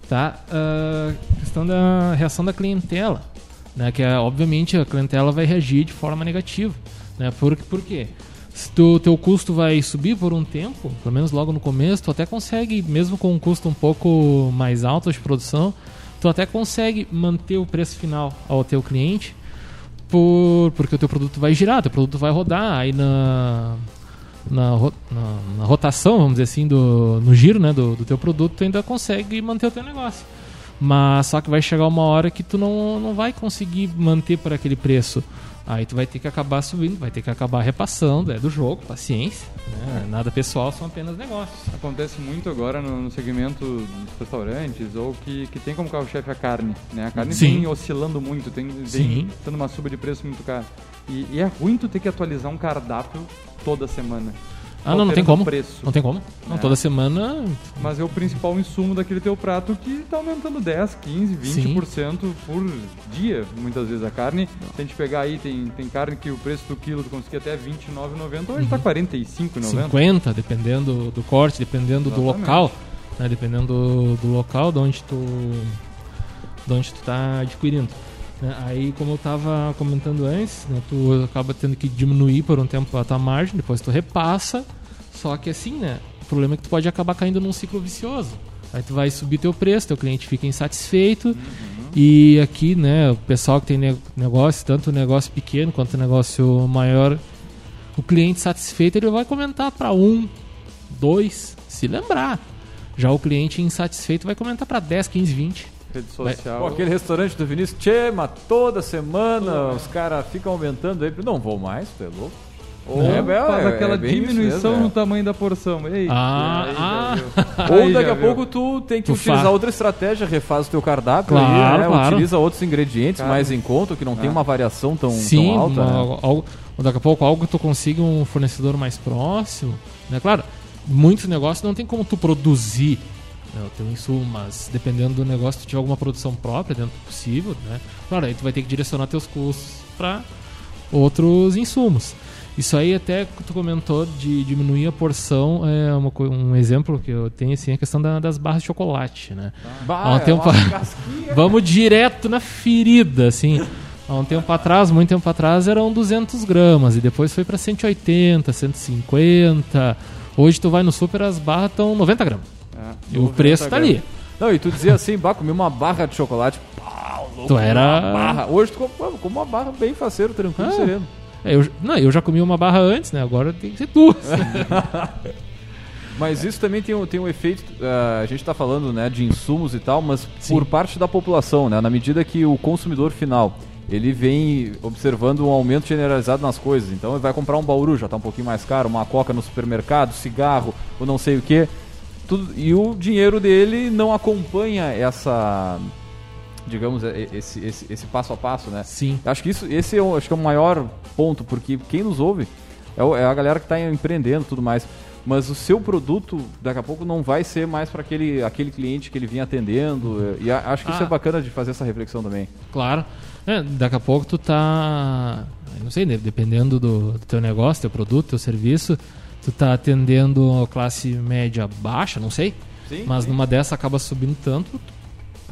tá? A questão da reação da clientela, né? Que é, obviamente a clientela vai reagir de forma negativa, né? Por, por quê? Se o teu custo vai subir por um tempo, pelo menos logo no começo, tu até consegue, mesmo com um custo um pouco mais alto de produção, tu até consegue manter o preço final ao teu cliente, por, porque o teu produto vai girar, teu produto vai rodar, aí na, na, na- na rotação, vamos dizer assim, do, no giro né, do, do teu produto, tu ainda consegue manter o teu negócio. Mas só que vai chegar uma hora que tu não, não vai conseguir manter por aquele preço. Aí tu vai ter que acabar subindo, vai ter que acabar repassando, é do jogo, paciência. Né? Nada pessoal, são apenas negócios. Acontece muito agora no, no segmento dos restaurantes ou que, que tem como carro-chefe a carne. Né? A carne Sim. vem oscilando muito, tem, Sim. vem tendo uma suba de preço muito cara. E, e é ruim tu ter que atualizar um cardápio toda semana. Ah, não, não tem como. Preço. Não tem como. Não, É. toda semana. Mas é o principal insumo daquele teu prato que está aumentando 10, 15, 20% por dia, muitas vezes a carne. Se a gente pegar aí, tem, tem carne que o preço do quilo tu conseguia até R$29,90, hoje está R$45,90. 50, dependendo do corte, dependendo do Exatamente. local, né? Dependendo do, do local de onde tu de onde tu tá adquirindo. Né? Aí, como eu tava comentando antes, né, tu acaba tendo que diminuir por um tempo a tua margem, depois tu repassa. Só que assim, né? O problema é que tu pode acabar caindo num ciclo vicioso. Aí tu vai subir teu preço, teu cliente fica insatisfeito. E aqui, né, o pessoal que tem ne- negócio, tanto negócio pequeno quanto negócio maior, o cliente satisfeito ele vai comentar para um, dois, se lembrar. Já o cliente insatisfeito vai comentar para 10, 15, 20. Rede social. Pô, aquele restaurante do Vinícius, tchê, mas toda semana os caras ficam aumentando aí. Não vou mais, tu é louco. Ou É, é, faz é aquela isso diminuição mesmo, é. no tamanho da porção. Ei, Ah, ah. Ou daqui a pouco tu tem que Tu utilizar fa- outra estratégia, refaz o teu cardápio Claro, aí, né? claro. Utiliza outros ingredientes Cara. mais em conta, que não tem É. uma variação tão, Sim, tão alta. uma- né? algo, daqui a pouco algo que tu consiga um fornecedor mais próximo. Né? Claro, muitos negócios não tem como tu produzir né, o teu insumo, mas dependendo do negócio, tu tiver alguma produção própria dentro do possível, né? Claro, aí tu vai ter que direcionar teus custos para outros insumos. Isso aí até que tu comentou de diminuir a porção é uma, um exemplo que eu tenho assim, é a questão da- das barras de chocolate, né? Bah, Há um é tempo- casquinha. Vamos direto na ferida, assim. Há um tempo atrás, muito tempo atrás, eram 200 gramas. E depois foi pra 180, 150. Hoje tu vai no super, as barras estão 90 gramas. É, o 90 preço tá ali. gramas. Não, e tu dizia assim, bah, comi uma barra de chocolate. Pau, louco, Tu era-. Hoje tu come come uma barra bem faceiro, tranquilo, Ah. sereno. É, eu, não, eu já comi uma barra antes, né? Agora tem que ser duas. Mas isso também tem, um- tem um efeito. ah, a gente está falando né, de insumos e tal, mas Sim. por parte da população, né? Na medida que o consumidor final ele vem observando um aumento generalizado nas coisas. Então ele vai comprar um bauru, já está um pouquinho mais caro, uma coca no supermercado, cigarro, ou não sei o que. Tudo, e o dinheiro dele não acompanha essa. Digamos, e- esse, esse, esse passo a passo, né? Sim. Acho que isso, esse é o, acho que é o maior ponto, porque quem nos ouve é, é a galera que está empreendendo e tudo mais. Mas o seu produto, daqui a pouco, não vai ser mais para aquele, aquele cliente que ele vinha atendendo. E a- acho que isso Ah. é bacana de fazer essa reflexão também. Claro. É, daqui a pouco tu tá. Não sei, né, dependendo do, do teu negócio, teu produto, teu serviço, tu tá atendendo a classe média baixa, não sei. Sim, mas sim. numa dessa acaba subindo tanto,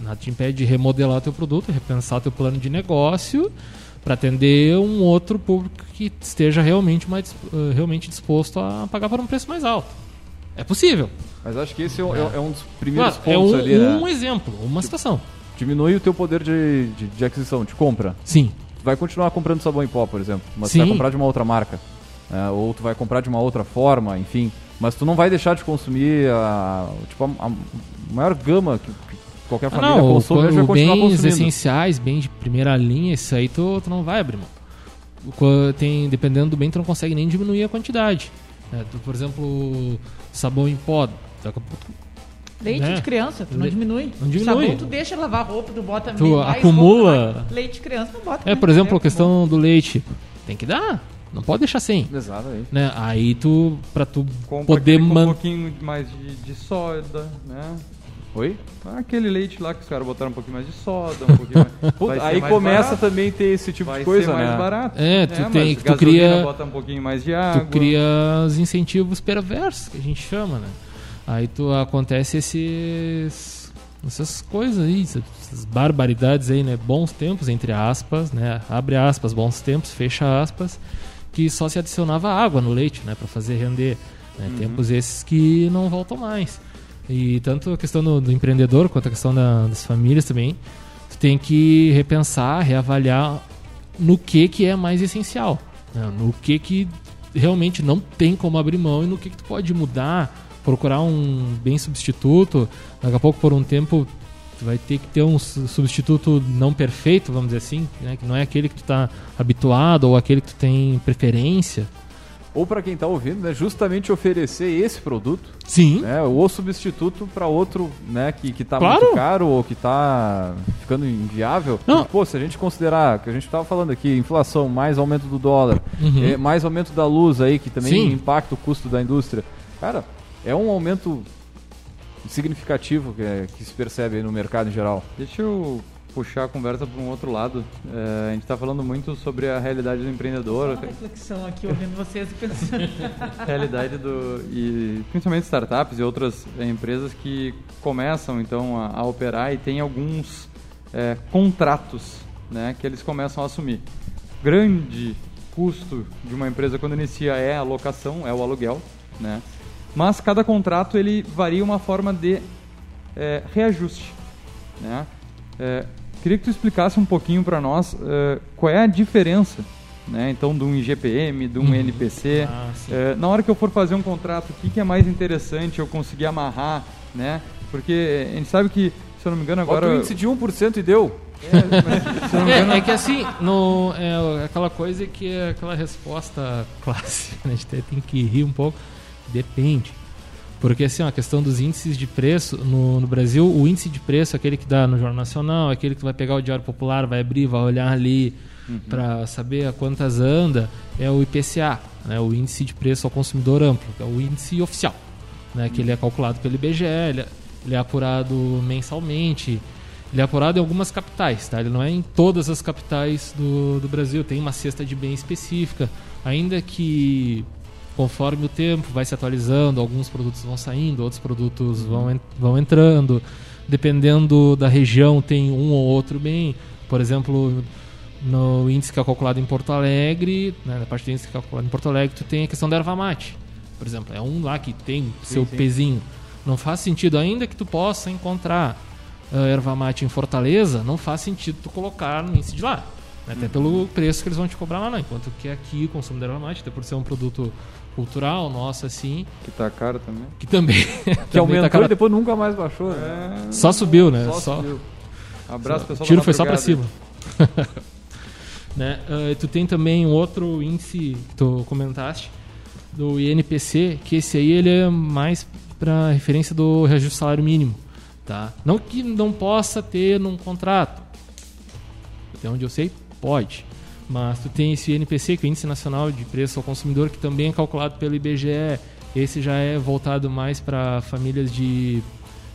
nada te impede de remodelar teu produto, repensar teu plano de negócio para atender um outro público que esteja realmente mais eh, realmente disposto a pagar por um preço mais alto. É possível. Mas acho que esse é, um- é- é um dos primeiros Claro, é pontos um, ali, né? um exemplo, uma situação. Diminui o teu poder de, de, de aquisição, de compra. Sim. Tu vai continuar comprando sabão em pó, por exemplo, mas tu Sim. vai comprar de uma outra marca. Né? ou tu vai comprar de uma outra forma, enfim. Mas tu não vai deixar de consumir a, tipo, a, a maior gama que, que qualquer Ah, família não, consome, o, o bens consumindo. essenciais, bens de primeira linha, isso aí tu, tu não vai abrir mão. O qua- Tem, dependendo do bem, tu não consegue nem diminuir a quantidade. É, tu, por exemplo, sabão em pó. Leite Né? de criança, tu não diminui. não diminui. Sabão, tu deixa lavar roupa, tu bota Tu acumula. roupa. Leite de criança, não bota. É, né? por exemplo, a questão do leite. Tem que dar. Não pode deixar sem. Exatamente. Né? Aí tu, pra tu Compra poder com um manter. pouquinho mais de, de soda, né? Oi? Aquele leite lá que os caras botaram um pouquinho mais de soda, um pouquinho mais. Puta, aí mais começa barato, também a ter esse tipo vai de coisa, ser mais né? barato. É, tu né? tem- Mas tu cria- bota um pouquinho mais de água. Tu cria os incentivos perversos, que a gente chama, né? Aí tu acontece esses essas coisas aí, essas barbaridades aí, né? Bons tempos entre aspas, né? Abre aspas, bons tempos, fecha aspas, que só se adicionava água no leite, né, para fazer render. né? Tempos esses que não voltam mais. E tanto a questão do, do empreendedor quanto a questão da- das famílias também, tu tem que repensar, reavaliar no que que é mais essencial, né? no que que realmente não tem como abrir mão e no que que tu pode mudar, procurar um bem substituto, daqui a pouco por um tempo tu vai ter que ter um su- substituto não perfeito, vamos dizer assim, né? que não é aquele que tu tá habituado ou aquele que tu tem preferência. Ou para quem tá ouvindo, né, justamente oferecer esse produto, Sim. né, ou substituto para outro, né, que, que tá Claro. muito caro ou que tá ficando inviável. Não. Pô, se a gente considerar, que a gente tava falando aqui, inflação, mais aumento do dólar, Uhum. eh, mais aumento da luz aí, que também Sim. impacta o custo da indústria. Cara, é um aumento significativo que, é- que se percebe aí no mercado em geral. Deixa eu puxar a conversa para um outro lado. É, a gente está falando muito sobre a realidade do empreendedor, Uma reflexão aqui ouvindo vocês e pensando. realidade do e principalmente startups e outras é, empresas que começam então a, a operar e tem alguns é, contratos, né, que eles começam a assumir. Grande custo de uma empresa quando inicia é a locação, é o aluguel, né? Mas cada contrato ele varia uma forma de é, reajuste, né? É, queria que tu explicasse um pouquinho para nós é, qual é a diferença, né? Então, de um IGPM, de um NPC. Ah. É, na hora que eu for fazer um contrato, o que, que é mais interessante eu conseguir amarrar, né? Porque a gente sabe que, se eu não me engano, Bota agora. o índice de 1% e deu. Me engano, É, é que assim, no, é aquela coisa que é aquela resposta clássica, né? a gente tem que rir um pouco. Depende. Porque assim, ó, a questão dos índices de preço, no, no Brasil, o índice de preço, aquele que dá no Jornal Nacional, aquele que vai pegar o Diário Popular, vai abrir, vai olhar ali para saber a quantas anda, é o IPCA, né? o Índice de Preço ao Consumidor Amplo, que é o índice oficial, né? que ele é calculado pelo IBGE, ele é, ele é apurado mensalmente, ele é apurado em algumas capitais, tá? Ele não é em todas as capitais do, do Brasil. Tem uma cesta de bem específica, ainda que conforme o tempo vai se atualizando, alguns produtos vão saindo, outros produtos vão, vão entrando. Dependendo da região, tem um ou outro bem. Por exemplo, no índice que é calculado em Porto Alegre, né, na parte do índice que é calculado em Porto Alegre, tu tem a questão da erva mate. Por exemplo, é um lá que tem seu pezinho. Não faz sentido, ainda que tu possa encontrar a erva mate em Fortaleza, não faz sentido tu colocar no índice de lá. Né? Até pelo preço que eles vão te cobrar lá, não. Enquanto que aqui o consumo da mate, até por ser um produto cultural nosso, assim, que tá caro também. que também, Que também aumentou tá cara- e depois nunca mais baixou. né? É, só subiu, né? Só Só, subiu. Abraço, pessoal. tiro da foi só pra cima. né? Ah, tu tem também um outro índice que tu comentaste do INPC, que esse aí ele é mais para referência do reajuste do salário mínimo, tá? Não que não possa ter num contrato. Até onde eu sei, pode. Mas tu tem esse INPC, que é o Índice Nacional de Preço ao Consumidor, que também é calculado pelo IBGE. Esse já é voltado mais para famílias de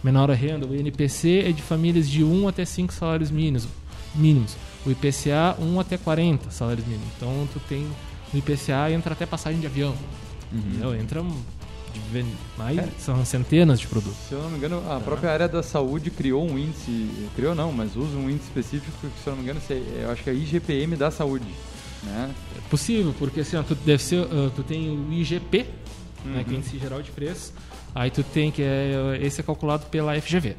menor renda. O INPC é de famílias de 1 até 5 salários mínimos. mínimos. O IPCA, 1 até 40 salários mínimos. Então, tu tem no IPCA entra até passagem de avião. Entendeu? Entra mais, são centenas de produtos. Se eu não me engano, a própria área da saúde criou um índice, criou não, mas usa um índice específico que, se eu não me engano, se é- eu acho que é IGPM da saúde, né? É possível, porque assim, ó, tu deve ser, ah, tu tem o IGP, né, que é o Índice Geral de Preços. Aí tu tem que é esse é calculado pela FGV.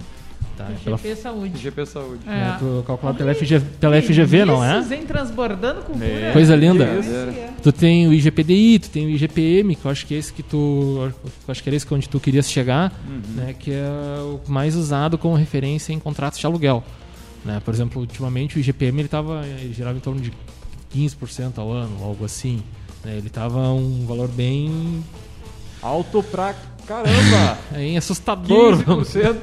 Tá? É pela, GP Saúde. IGP Saúde. É. é, tu- calculado pela FGV, pela FGV não é? Vem transbordando cultura. Coisa linda. É. Tu tem o IGPDI, tu tem o IGPM, que eu acho que é esse que tu. eu acho que era esse que é onde tu querias chegar, né? Que é o mais usado como referência em contratos de aluguel. Né? Por exemplo, ultimamente o IGPM ele tava, ele girava em torno de 15% ao ano, algo assim. né? Ele tava um valor bem, Alto pra caramba! bem assustador, vamos- 15%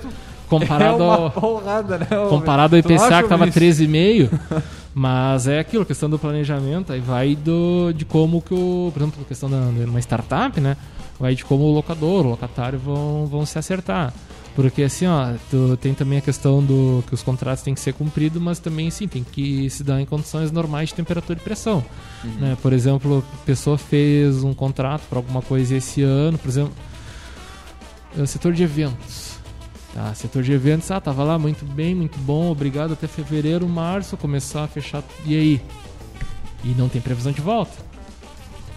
comparado é uma ao, porrada, né? comparado ao IPCA que tava Vinícius? 13,5, mas é aquilo, questão do planejamento, aí vai do, de como que o, por exemplo, a questão da de uma startup, né? Vai de como o locador, o locatário vão, vão se acertar. Porque assim, ó, tu tem também a questão do que os contratos têm que ser cumpridos, mas também sim, tem que se dar em condições normais de temperatura e pressão. Né? Por exemplo, a pessoa fez um contrato para alguma coisa esse ano, por exemplo, é, setor de eventos. Tá, setor de eventos, ah, tava lá muito bem, muito bom, obrigado até fevereiro, março, começar a fechar. E aí? E não tem previsão de volta.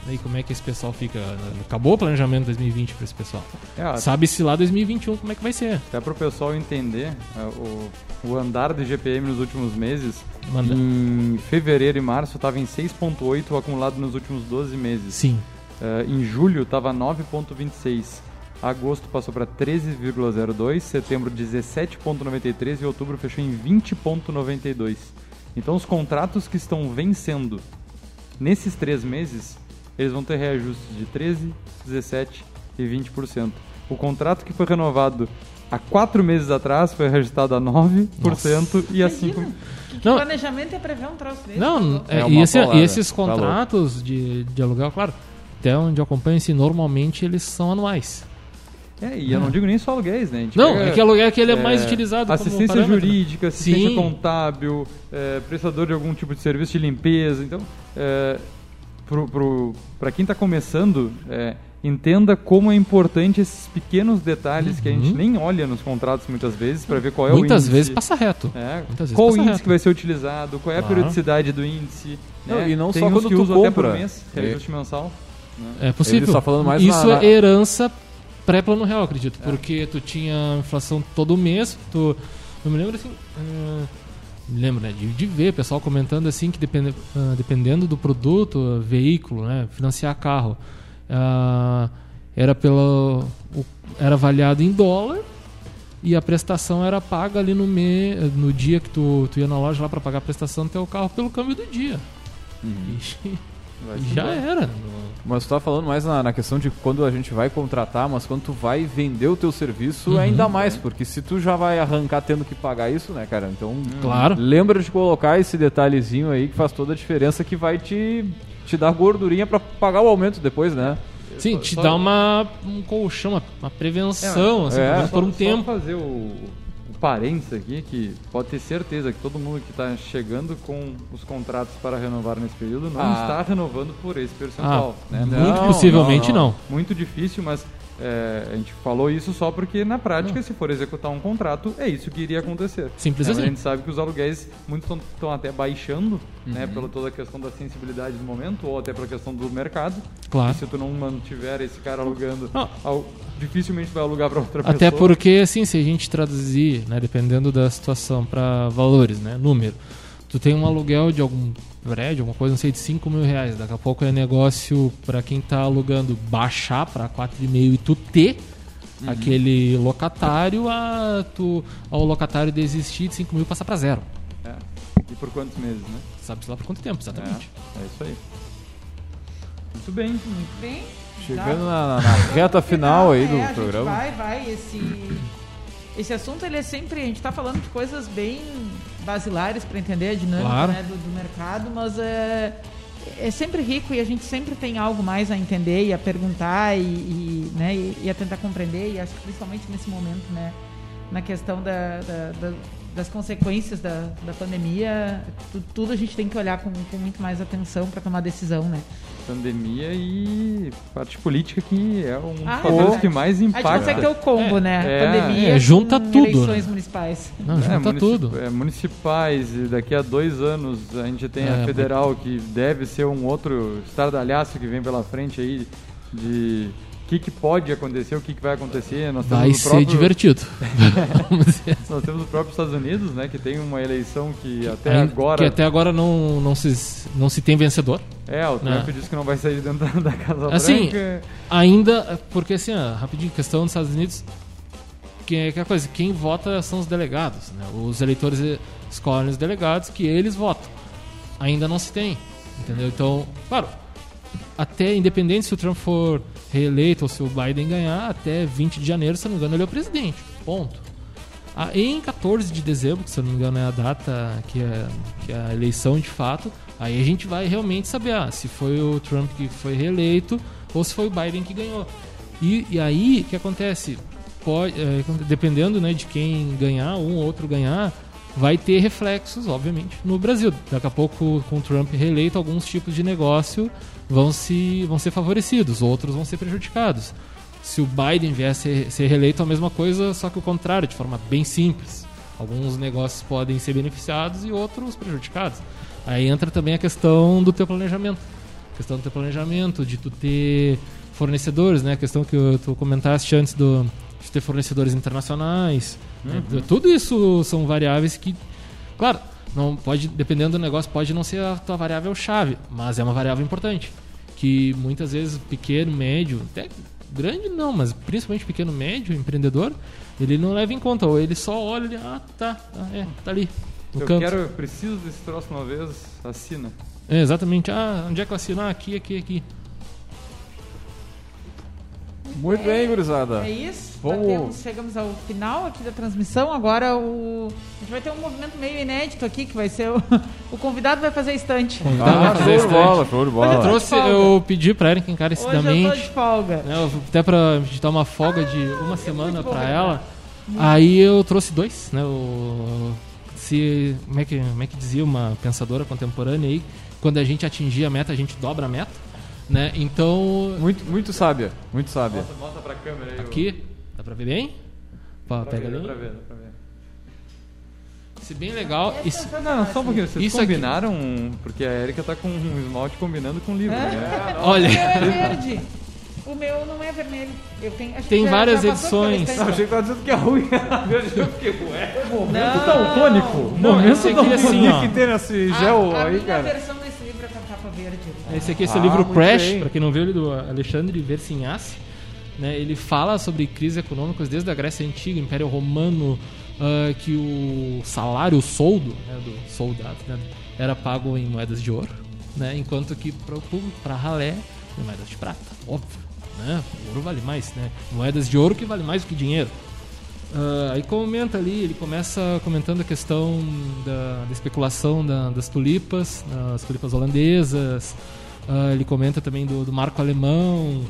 E aí como é que esse pessoal fica? Acabou o planejamento 2020 para esse pessoal. É, Sabe-se lá 2021 como é que vai ser. até para o pessoal entender é, o, o andar do IGPM nos últimos meses, Manda. em fevereiro e março estava em 6,8 acumulado nos últimos 12 meses. Sim. É, em julho estava 9,26. Agosto passou para 13,02, setembro 17,93 e outubro fechou em 20,92. Então os contratos que estão vencendo nesses três meses, eles vão ter reajustes de 13, 17 e 20%. O contrato que foi renovado há quatro meses atrás foi reajustado a 9% e a 5%. Imagina, que, que Não. planejamento é prever um troço desse? Não, é, É e, esse- e esses Tá contratos de, de aluguel, claro, até onde eu acompanho, assim, normalmente eles são anuais. É, e eu não digo nem só aluguéis, né? Não, pega, é que aluguel é que ele é, mais utilizado Assistência né? jurídica, assistência Sim. contábil, é, prestador de algum tipo de serviço de limpeza. Então, é, pro, pro, pra quem está começando, é, entenda como é importante esses pequenos detalhes que a gente Uhum. nem olha nos contratos muitas vezes para ver qual é o Muitas índice. vezes passa reto. É, Muitas vezes qual o passa índice reto. que vai ser utilizado, qual é a Claro. periodicidade do índice. Não, né? e não Tem só quando que tu usam até por compra. mês, que é É. ajuste mensal. É possível. Ele tá falando mais Isso na- na- é herança pré-plano real, acredito. Porque tu tinha inflação todo mês, tu... Eu me lembro assim... ah, me lembro, né? De, de ver pessoal comentando assim que depende, ah, dependendo do produto, veículo, né? Financiar carro, ah, era pelo... o- era avaliado em dólar e a prestação era paga ali no, me, no dia que tu, tu ia na loja lá para pagar a prestação do teu carro pelo câmbio do dia. Vai e já era. Mas tu tá falando mais na, na questão de quando a gente vai contratar, mas quando tu vai vender o teu serviço, Uhum. ainda mais, porque se tu já vai arrancar tendo que pagar isso, né, cara? Então, Claro. lembra de colocar esse detalhezinho aí que faz toda a diferença, que vai te, te dar gordurinha pra pagar o aumento depois, né? Sim, Só- te só- dá uma, um colchão, uma, uma prevenção, assim, é. pelo menos por um Só tempo. fazer o parênteses aqui, que pode ter certeza que todo mundo que está chegando com os contratos para renovar nesse período não Ah. está renovando por esse percentual. né? Muito Não, possivelmente não, não. Muito difícil, mas é, a gente falou isso só porque na prática, se for executar um contrato, é isso que iria acontecer. Simples É, assim. A gente sabe que os aluguéis muitos estão até baixando, né, pela toda a questão da sensibilidade do momento ou até pela questão do mercado. Claro. E se tu não mantiver esse cara alugando, Não. ao- dificilmente vai alugar para outra pessoa. Até porque, assim, se a gente traduzir, né, dependendo da situação, para valores, né, número, tu tem um aluguel de algum prédio, alguma coisa, não sei, de 5 mil reais. Daqui a pouco é negócio para quem tá alugando baixar para 4,5 e tu ter Uhum. aquele locatário, a, tu, ao locatário desistir de 5 mil e passar para zero. É. E por quantos meses, né? Sabe lá por quanto tempo, exatamente. É, é isso aí. Muito bem. Bem, Chegando na, na reta final aí é, do a gente programa. vai, vai. Esse, esse assunto ele é sempre. A gente tá falando de coisas bem basilares para entender a dinâmica Claro. né, do, do mercado, mas é, é sempre rico e a gente sempre tem algo mais a entender e a perguntar e, e, né, e, e a tentar compreender. E acho que principalmente nesse momento, né, na questão da, da- da- das consequências da, da pandemia, tu- tudo a gente tem que olhar com, com muito mais atenção para tomar decisão, né? Pandemia e parte política que é um dos Ah, fatores que mais A gente impacta. consegue ter o combo, É, né? é, Pandemia é, junta com tudo, eleições né? municipais. Não, É, junta munici- tudo. é, municipais, e daqui a dois anos a gente tem É, a federal, que deve ser um outro estardalhaço que vem pela frente aí de que, que pode acontecer, o que, que vai acontecer. Nós temos Vai o ser próprio- divertido. Nós temos os próprios Estados Unidos, né, que tem uma eleição que até Ainda- agora Que até agora não, não, se, não se tem vencedor. é, o Trump Né? disse que não vai sair dentro da- Casa Assim, Branca. Ainda, porque assim, ó, rapidinho, questão dos Estados Unidos, que é que a coisa, quem vota são os delegados, né? Os eleitores escolhem os delegados que eles votam. Ainda não se tem, entendeu? Então, claro, até independente se o Trump for reeleito ou se o Biden ganhar, até 20 de janeiro, se não me engano, ele é o presidente. Ponto. Ah, em 14 de dezembro, que se não me engano é a data que é, que é a eleição de fato, aí a gente vai realmente saber ah, se foi o Trump que foi reeleito ou se foi o Biden que ganhou. E, e aí, o que acontece? Pode, é, dependendo né, de quem ganhar, um ou outro ganhar, vai ter reflexos, obviamente, no Brasil. Daqui a pouco, com o Trump reeleito, alguns tipos de negócio vão, se, vão ser favorecidos, outros vão ser prejudicados. Se o Biden vier a ser, reeleito, a mesma coisa, só que o contrário, de forma bem simples. Alguns negócios podem ser beneficiados e outros prejudicados. Aí entra também a questão do teu planejamento. A questão do teu planejamento, de tu ter fornecedores, né? A questão que tu comentaste antes do, de ter fornecedores internacionais. Né? Tudo isso são variáveis que, claro, não pode, dependendo do negócio, pode não ser a tua variável chave, mas é uma variável importante. Que muitas vezes pequeno, médio, até grande não, mas principalmente pequeno médio, empreendedor, ele não leva em conta, ou ele só olha e ah, tá, tá, é, tá ali, no eu canto. quero, eu preciso desse troço uma vez, assina. É, exatamente, ah, onde é que eu assino? Ah, aqui, aqui, aqui. Muito bem, gurizada. É isso. Vamos- Batemos- chegamos ao final aqui da transmissão. Agora o. A gente vai ter um movimento meio inédito aqui, que vai ser o. O convidado vai fazer estante. Ah, fazer show de estante. bola, show de Olha, bola. eu Trouxe, eu pedi pra Erika Hoje eu tô encarecidamente. de folga. né, até pra gente dar uma folga de uma semana bom, pra né? ela. Aí eu trouxe dois, né? O, se, como, é que, como é que dizia uma pensadora contemporânea aí? Quando a gente atingir a meta, a gente dobra a meta. Né? Então, Muito, muito sábia, muito sábia. Mostra pra câmera aí. aqui, dá pra ver bem? Pá, pega ver, ali. dá pra ver, dá pra ver. Esse bem legal. Isso, Não, só um pouquinho. Vocês Isso aqui. combinaram, porque a Erika tá com um esmalte combinando com o livro, né? olha, O meu é verde. O meu não é vermelho. Eu tenho, acho que Tem já- várias edições. estante. achei que tava dizendo que é ruim. Eu fiquei, ué. Não. Daltônico. Não, Momento esse aqui é assim, que tem nesse A- gel a, aí, minha cara? versão desse livro verde. Esse aqui é esse Ah, livro muito Crash, bem. para quem não viu, ele do Alexandre Versinhassi. Né, ele fala sobre crises econômicas desde a Grécia Antiga, Império Romano, ah, que o salário, o soldo né, do soldado né, era pago em moedas de ouro, né, enquanto que para o público, para ralé, em moedas de prata, óbvio. Né, o ouro vale mais, né, moedas de ouro que vale mais do que dinheiro. Ah, aí comenta ali, ele começa comentando a questão da, da especulação da- das tulipas, as tulipas holandesas. Ah, ele comenta também do, do marco alemão,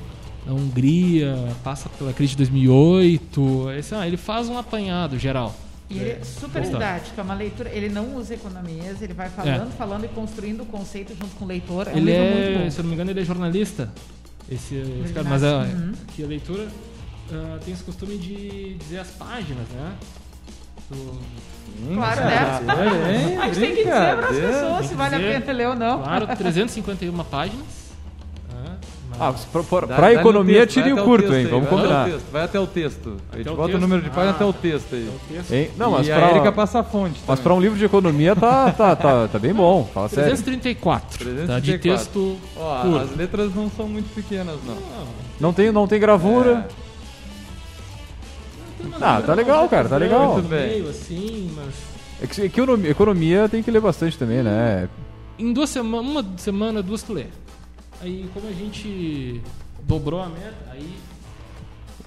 a Hungria, passa pela crise de 2008. Esse, ah, ele faz um apanhado geral. E ele é super Gostava. didático, é uma leitura. Ele não usa economias, ele vai falando, falando e construindo o conceito junto com o leitor. É ele é, se eu não me engano, ele é jornalista. Esse, esse cara, mas a, uhum. que a leitura ah, tem esse costume de dizer as páginas, né? Do- Claro, né? Hein? A gente tem que dizer para as pessoas se vale a dizer. pena ler ou não. Claro, 351 páginas. Ah, Ah, dá-lhe o economia, texto, tire o curto, hein? Vamos vai até o combinar. texto, Vai até o texto. A gente o bota o número de página Ah. até o texto aí. Não, mas e pra, a Erika passa a fonte. mas pra um livro de economia tá, tá, tá, tá bem bom. Fala sério. 334, Tá, de 334. texto Ó, curto. as letras não são muito pequenas, não. Não tem, não tem gravura. Ah, tá legal, cara, tá legal. Muito bem. meio assim, mas É que economia, economia tem que ler bastante também, né? em duas semanas, uma semana, duas tu lê. Aí como a gente dobrou a meta, aí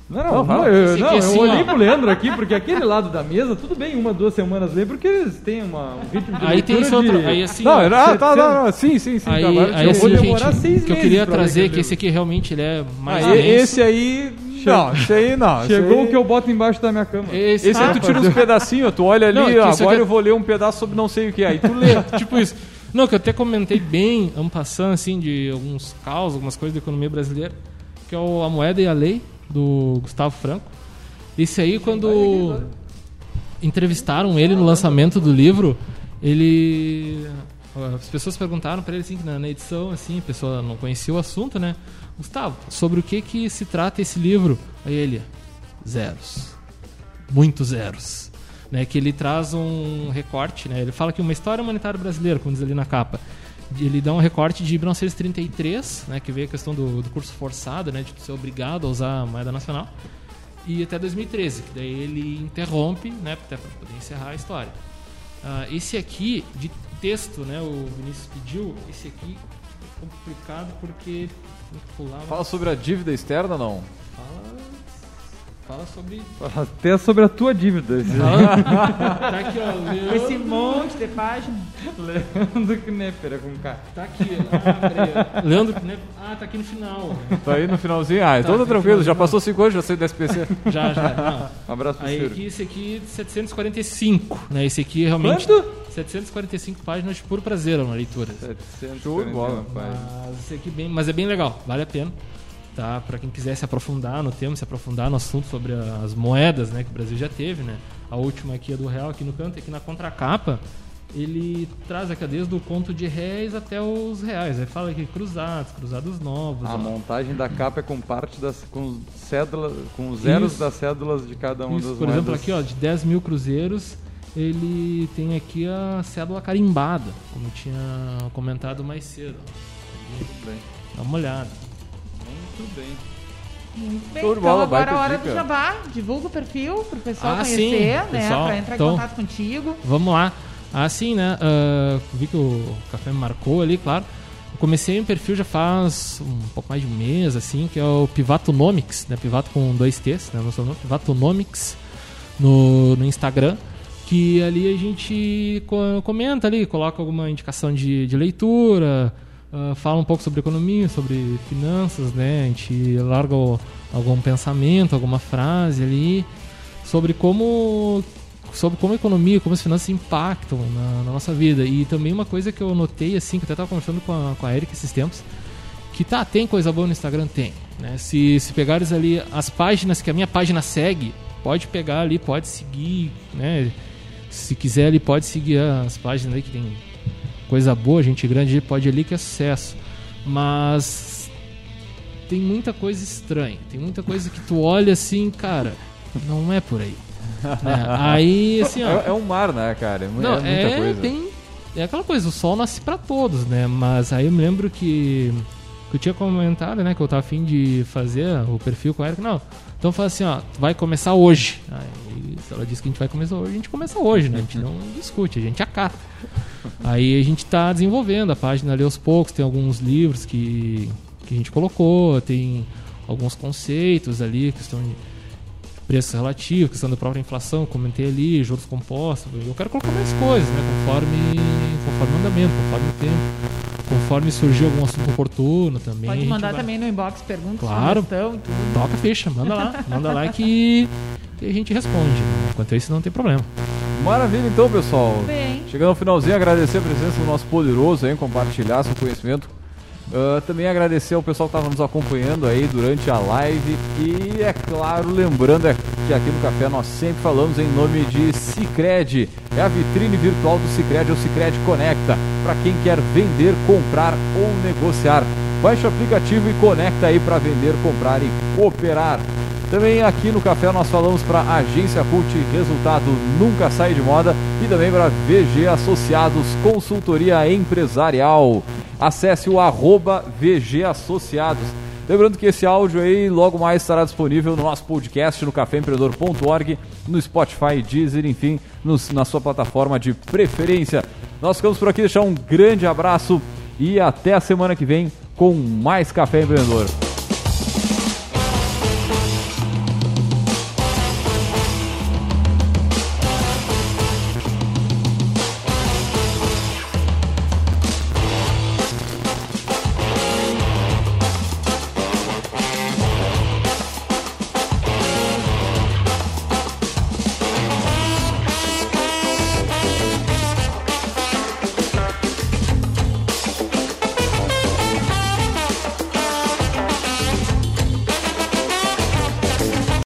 Não, Não, não, eu, não, eu assim, olhei ó. pro Leandro aqui, porque aquele lado da mesa, tudo bem, uma, duas semanas ler, porque eles têm uma, um ritmo de aí tem esse outro, de... aí assim, Não, ó, ah, tá, você- não, não, sim, sim, sim. aí, agora aí eu assim, vou demorar gente, seis o que eu queria trazer é que esse aqui realmente ele é mais Ah, esse aí. Não, esse aí não. Chegou aí- o que eu boto embaixo da minha cama. Esse, Esse aí tu tira uns pedacinhos, tu olha ali, Não, é ó, isso agora aqui é- eu vou ler um pedaço sobre não sei o que, aí tu lê. tipo isso. Não, que eu até comentei bem, um passando assim, de alguns caos, algumas coisas da economia brasileira, que é o A Moeda e a Lei, do Gustavo Franco. Esse aí, quando entrevistaram ele no lançamento do livro, ele. As pessoas perguntaram para ele assim, que na edição, assim, a pessoa não conhecia o assunto, né? Gustavo, sobre o que que se trata esse livro? Aí ele, zeros. Muitos zeros. Né, que ele traz um recorte, né? Ele fala que uma história humanitária brasileira, como diz ali na capa. Ele dá um recorte de 1933, né, que veio a questão do, do curso forçado, né, de ser obrigado a usar a moeda nacional, e até 2013, que daí ele interrompe, né, até para poder encerrar a história. Ah, esse aqui, de texto, né, o Vinícius pediu, esse aqui é complicado porque mas Fala sobre a dívida externa, não? Fala, fala sobre... Até sobre a tua dívida. tá aqui, ó, Leandro, esse monte de página. Leandro Knepper é com K. tá aqui, ah, Leandro, né, ah, tá aqui no final, Tá aí no finalzinho. Ah, então Tá, tá no tranquilo, já passou 5 anos, já sei do SPC. já, já, não. Um abraço pro Aí aqui, esse aqui 745, né? Esse aqui realmente. Quanto? 745 páginas de puro prazer na leitura. 741 Show de bola. páginas. Mas esse aqui bem, mas é bem legal, vale a pena. Tá? Para quem quiser se aprofundar no tema, se aprofundar no assunto sobre as moedas, né, que o Brasil já teve, né? A última aqui é do real aqui no canto, aqui na contracapa, ele traz aqui desde o conto de réis até os reais. Aí fala aqui cruzados, cruzados novos. A ó. montagem da capa é com parte das com cédula, com os zeros Isso. das cédulas de cada um Isso, dos por exemplo, aqui ó, de 10 mil cruzeiros, ele tem aqui a cédula carimbada, como tinha comentado mais cedo. Muito bem. Dá uma olhada. Muito bem. Muito bem, Show de então agora é a hora dica. do jabá. Divulga o perfil pro pessoal Ah, sim, conhecer, né? pessoal, Pra entrar então- em contato contigo. Vamos lá. Assim, né? ah, vi que o café me marcou ali, claro. Eu comecei um perfil já faz um pouco mais de um mês, assim, que é o Pivatonomics, né? Pivato com dois T's, né? Não sei o nome, Pivatonomics no, no Instagram. Que ali a gente co- comenta ali, coloca alguma indicação de, de leitura, ah, fala um pouco sobre economia, sobre finanças, né? A gente larga algum pensamento, alguma frase ali sobre como sobre como a economia, como as finanças impactam na, na nossa vida. E também uma coisa que eu notei, assim, que eu até estava conversando com a, com a Erika esses tempos, que tá, tem coisa boa no Instagram? Tem. Né? Se, se pegares ali as páginas que a minha página segue, pode pegar ali, pode seguir, né? Se quiser ali, pode seguir as páginas que tem coisa boa, gente grande, pode ali que é sucesso. Mas tem muita coisa estranha, tem muita coisa que tu olha assim, cara, não é por aí. né? Aí, assim, ó. É, é um mar, né, cara? É, Não, é muita é, coisa. tem. É aquela coisa, o sol nasce pra todos, né? Mas aí eu me lembro que, que eu tinha comentado, né? Que eu tava afim de fazer o perfil com a Erika. Não, então fala assim, ó, vai começar hoje. Aí se ela disse que a gente vai começar hoje, a gente começa hoje, né? A gente não discute, a gente acata. Aí a gente tá desenvolvendo a página ali aos poucos, tem alguns livros que, que a gente colocou, tem alguns conceitos ali, questão de preço relativo, questão da própria inflação, comentei ali, juros compostos. Eu quero colocar mais coisas, né? Conforme, conforme o andamento, conforme o tempo. Conforme surgir algum assunto oportuno também. Pode mandar vai- também no inbox perguntas, Claro. sugestão e tudo. Toca a ficha, manda lá. Manda lá que, que a gente responde. Enquanto isso, não tem problema. Maravilha, então, pessoal. Bem. Chegando ao finalzinho, agradecer a presença do nosso poderoso aí, compartilhar seu conhecimento. Ah, também agradecer ao pessoal que estava nos acompanhando aí durante a live. E, é claro, lembrando é que aqui no Café nós sempre falamos em nome de Cicred. É a vitrine virtual do Cicred, é o Cicred Conecta. Para quem quer vender, comprar ou negociar. Baixe o aplicativo e conecta aí para vender, comprar e cooperar. Também aqui no Café nós falamos para Agência Cult, resultado nunca sai de moda, e também para VG Associados Consultoria Empresarial. Acesse o arroba VG Associados. Lembrando que esse áudio aí logo mais estará disponível no nosso podcast no caféempreendedor.org, no Spotify, Deezer, enfim, na sua plataforma de preferência. Nós ficamos por aqui, deixar um grande abraço e até a semana que vem com mais Café Empreendedor.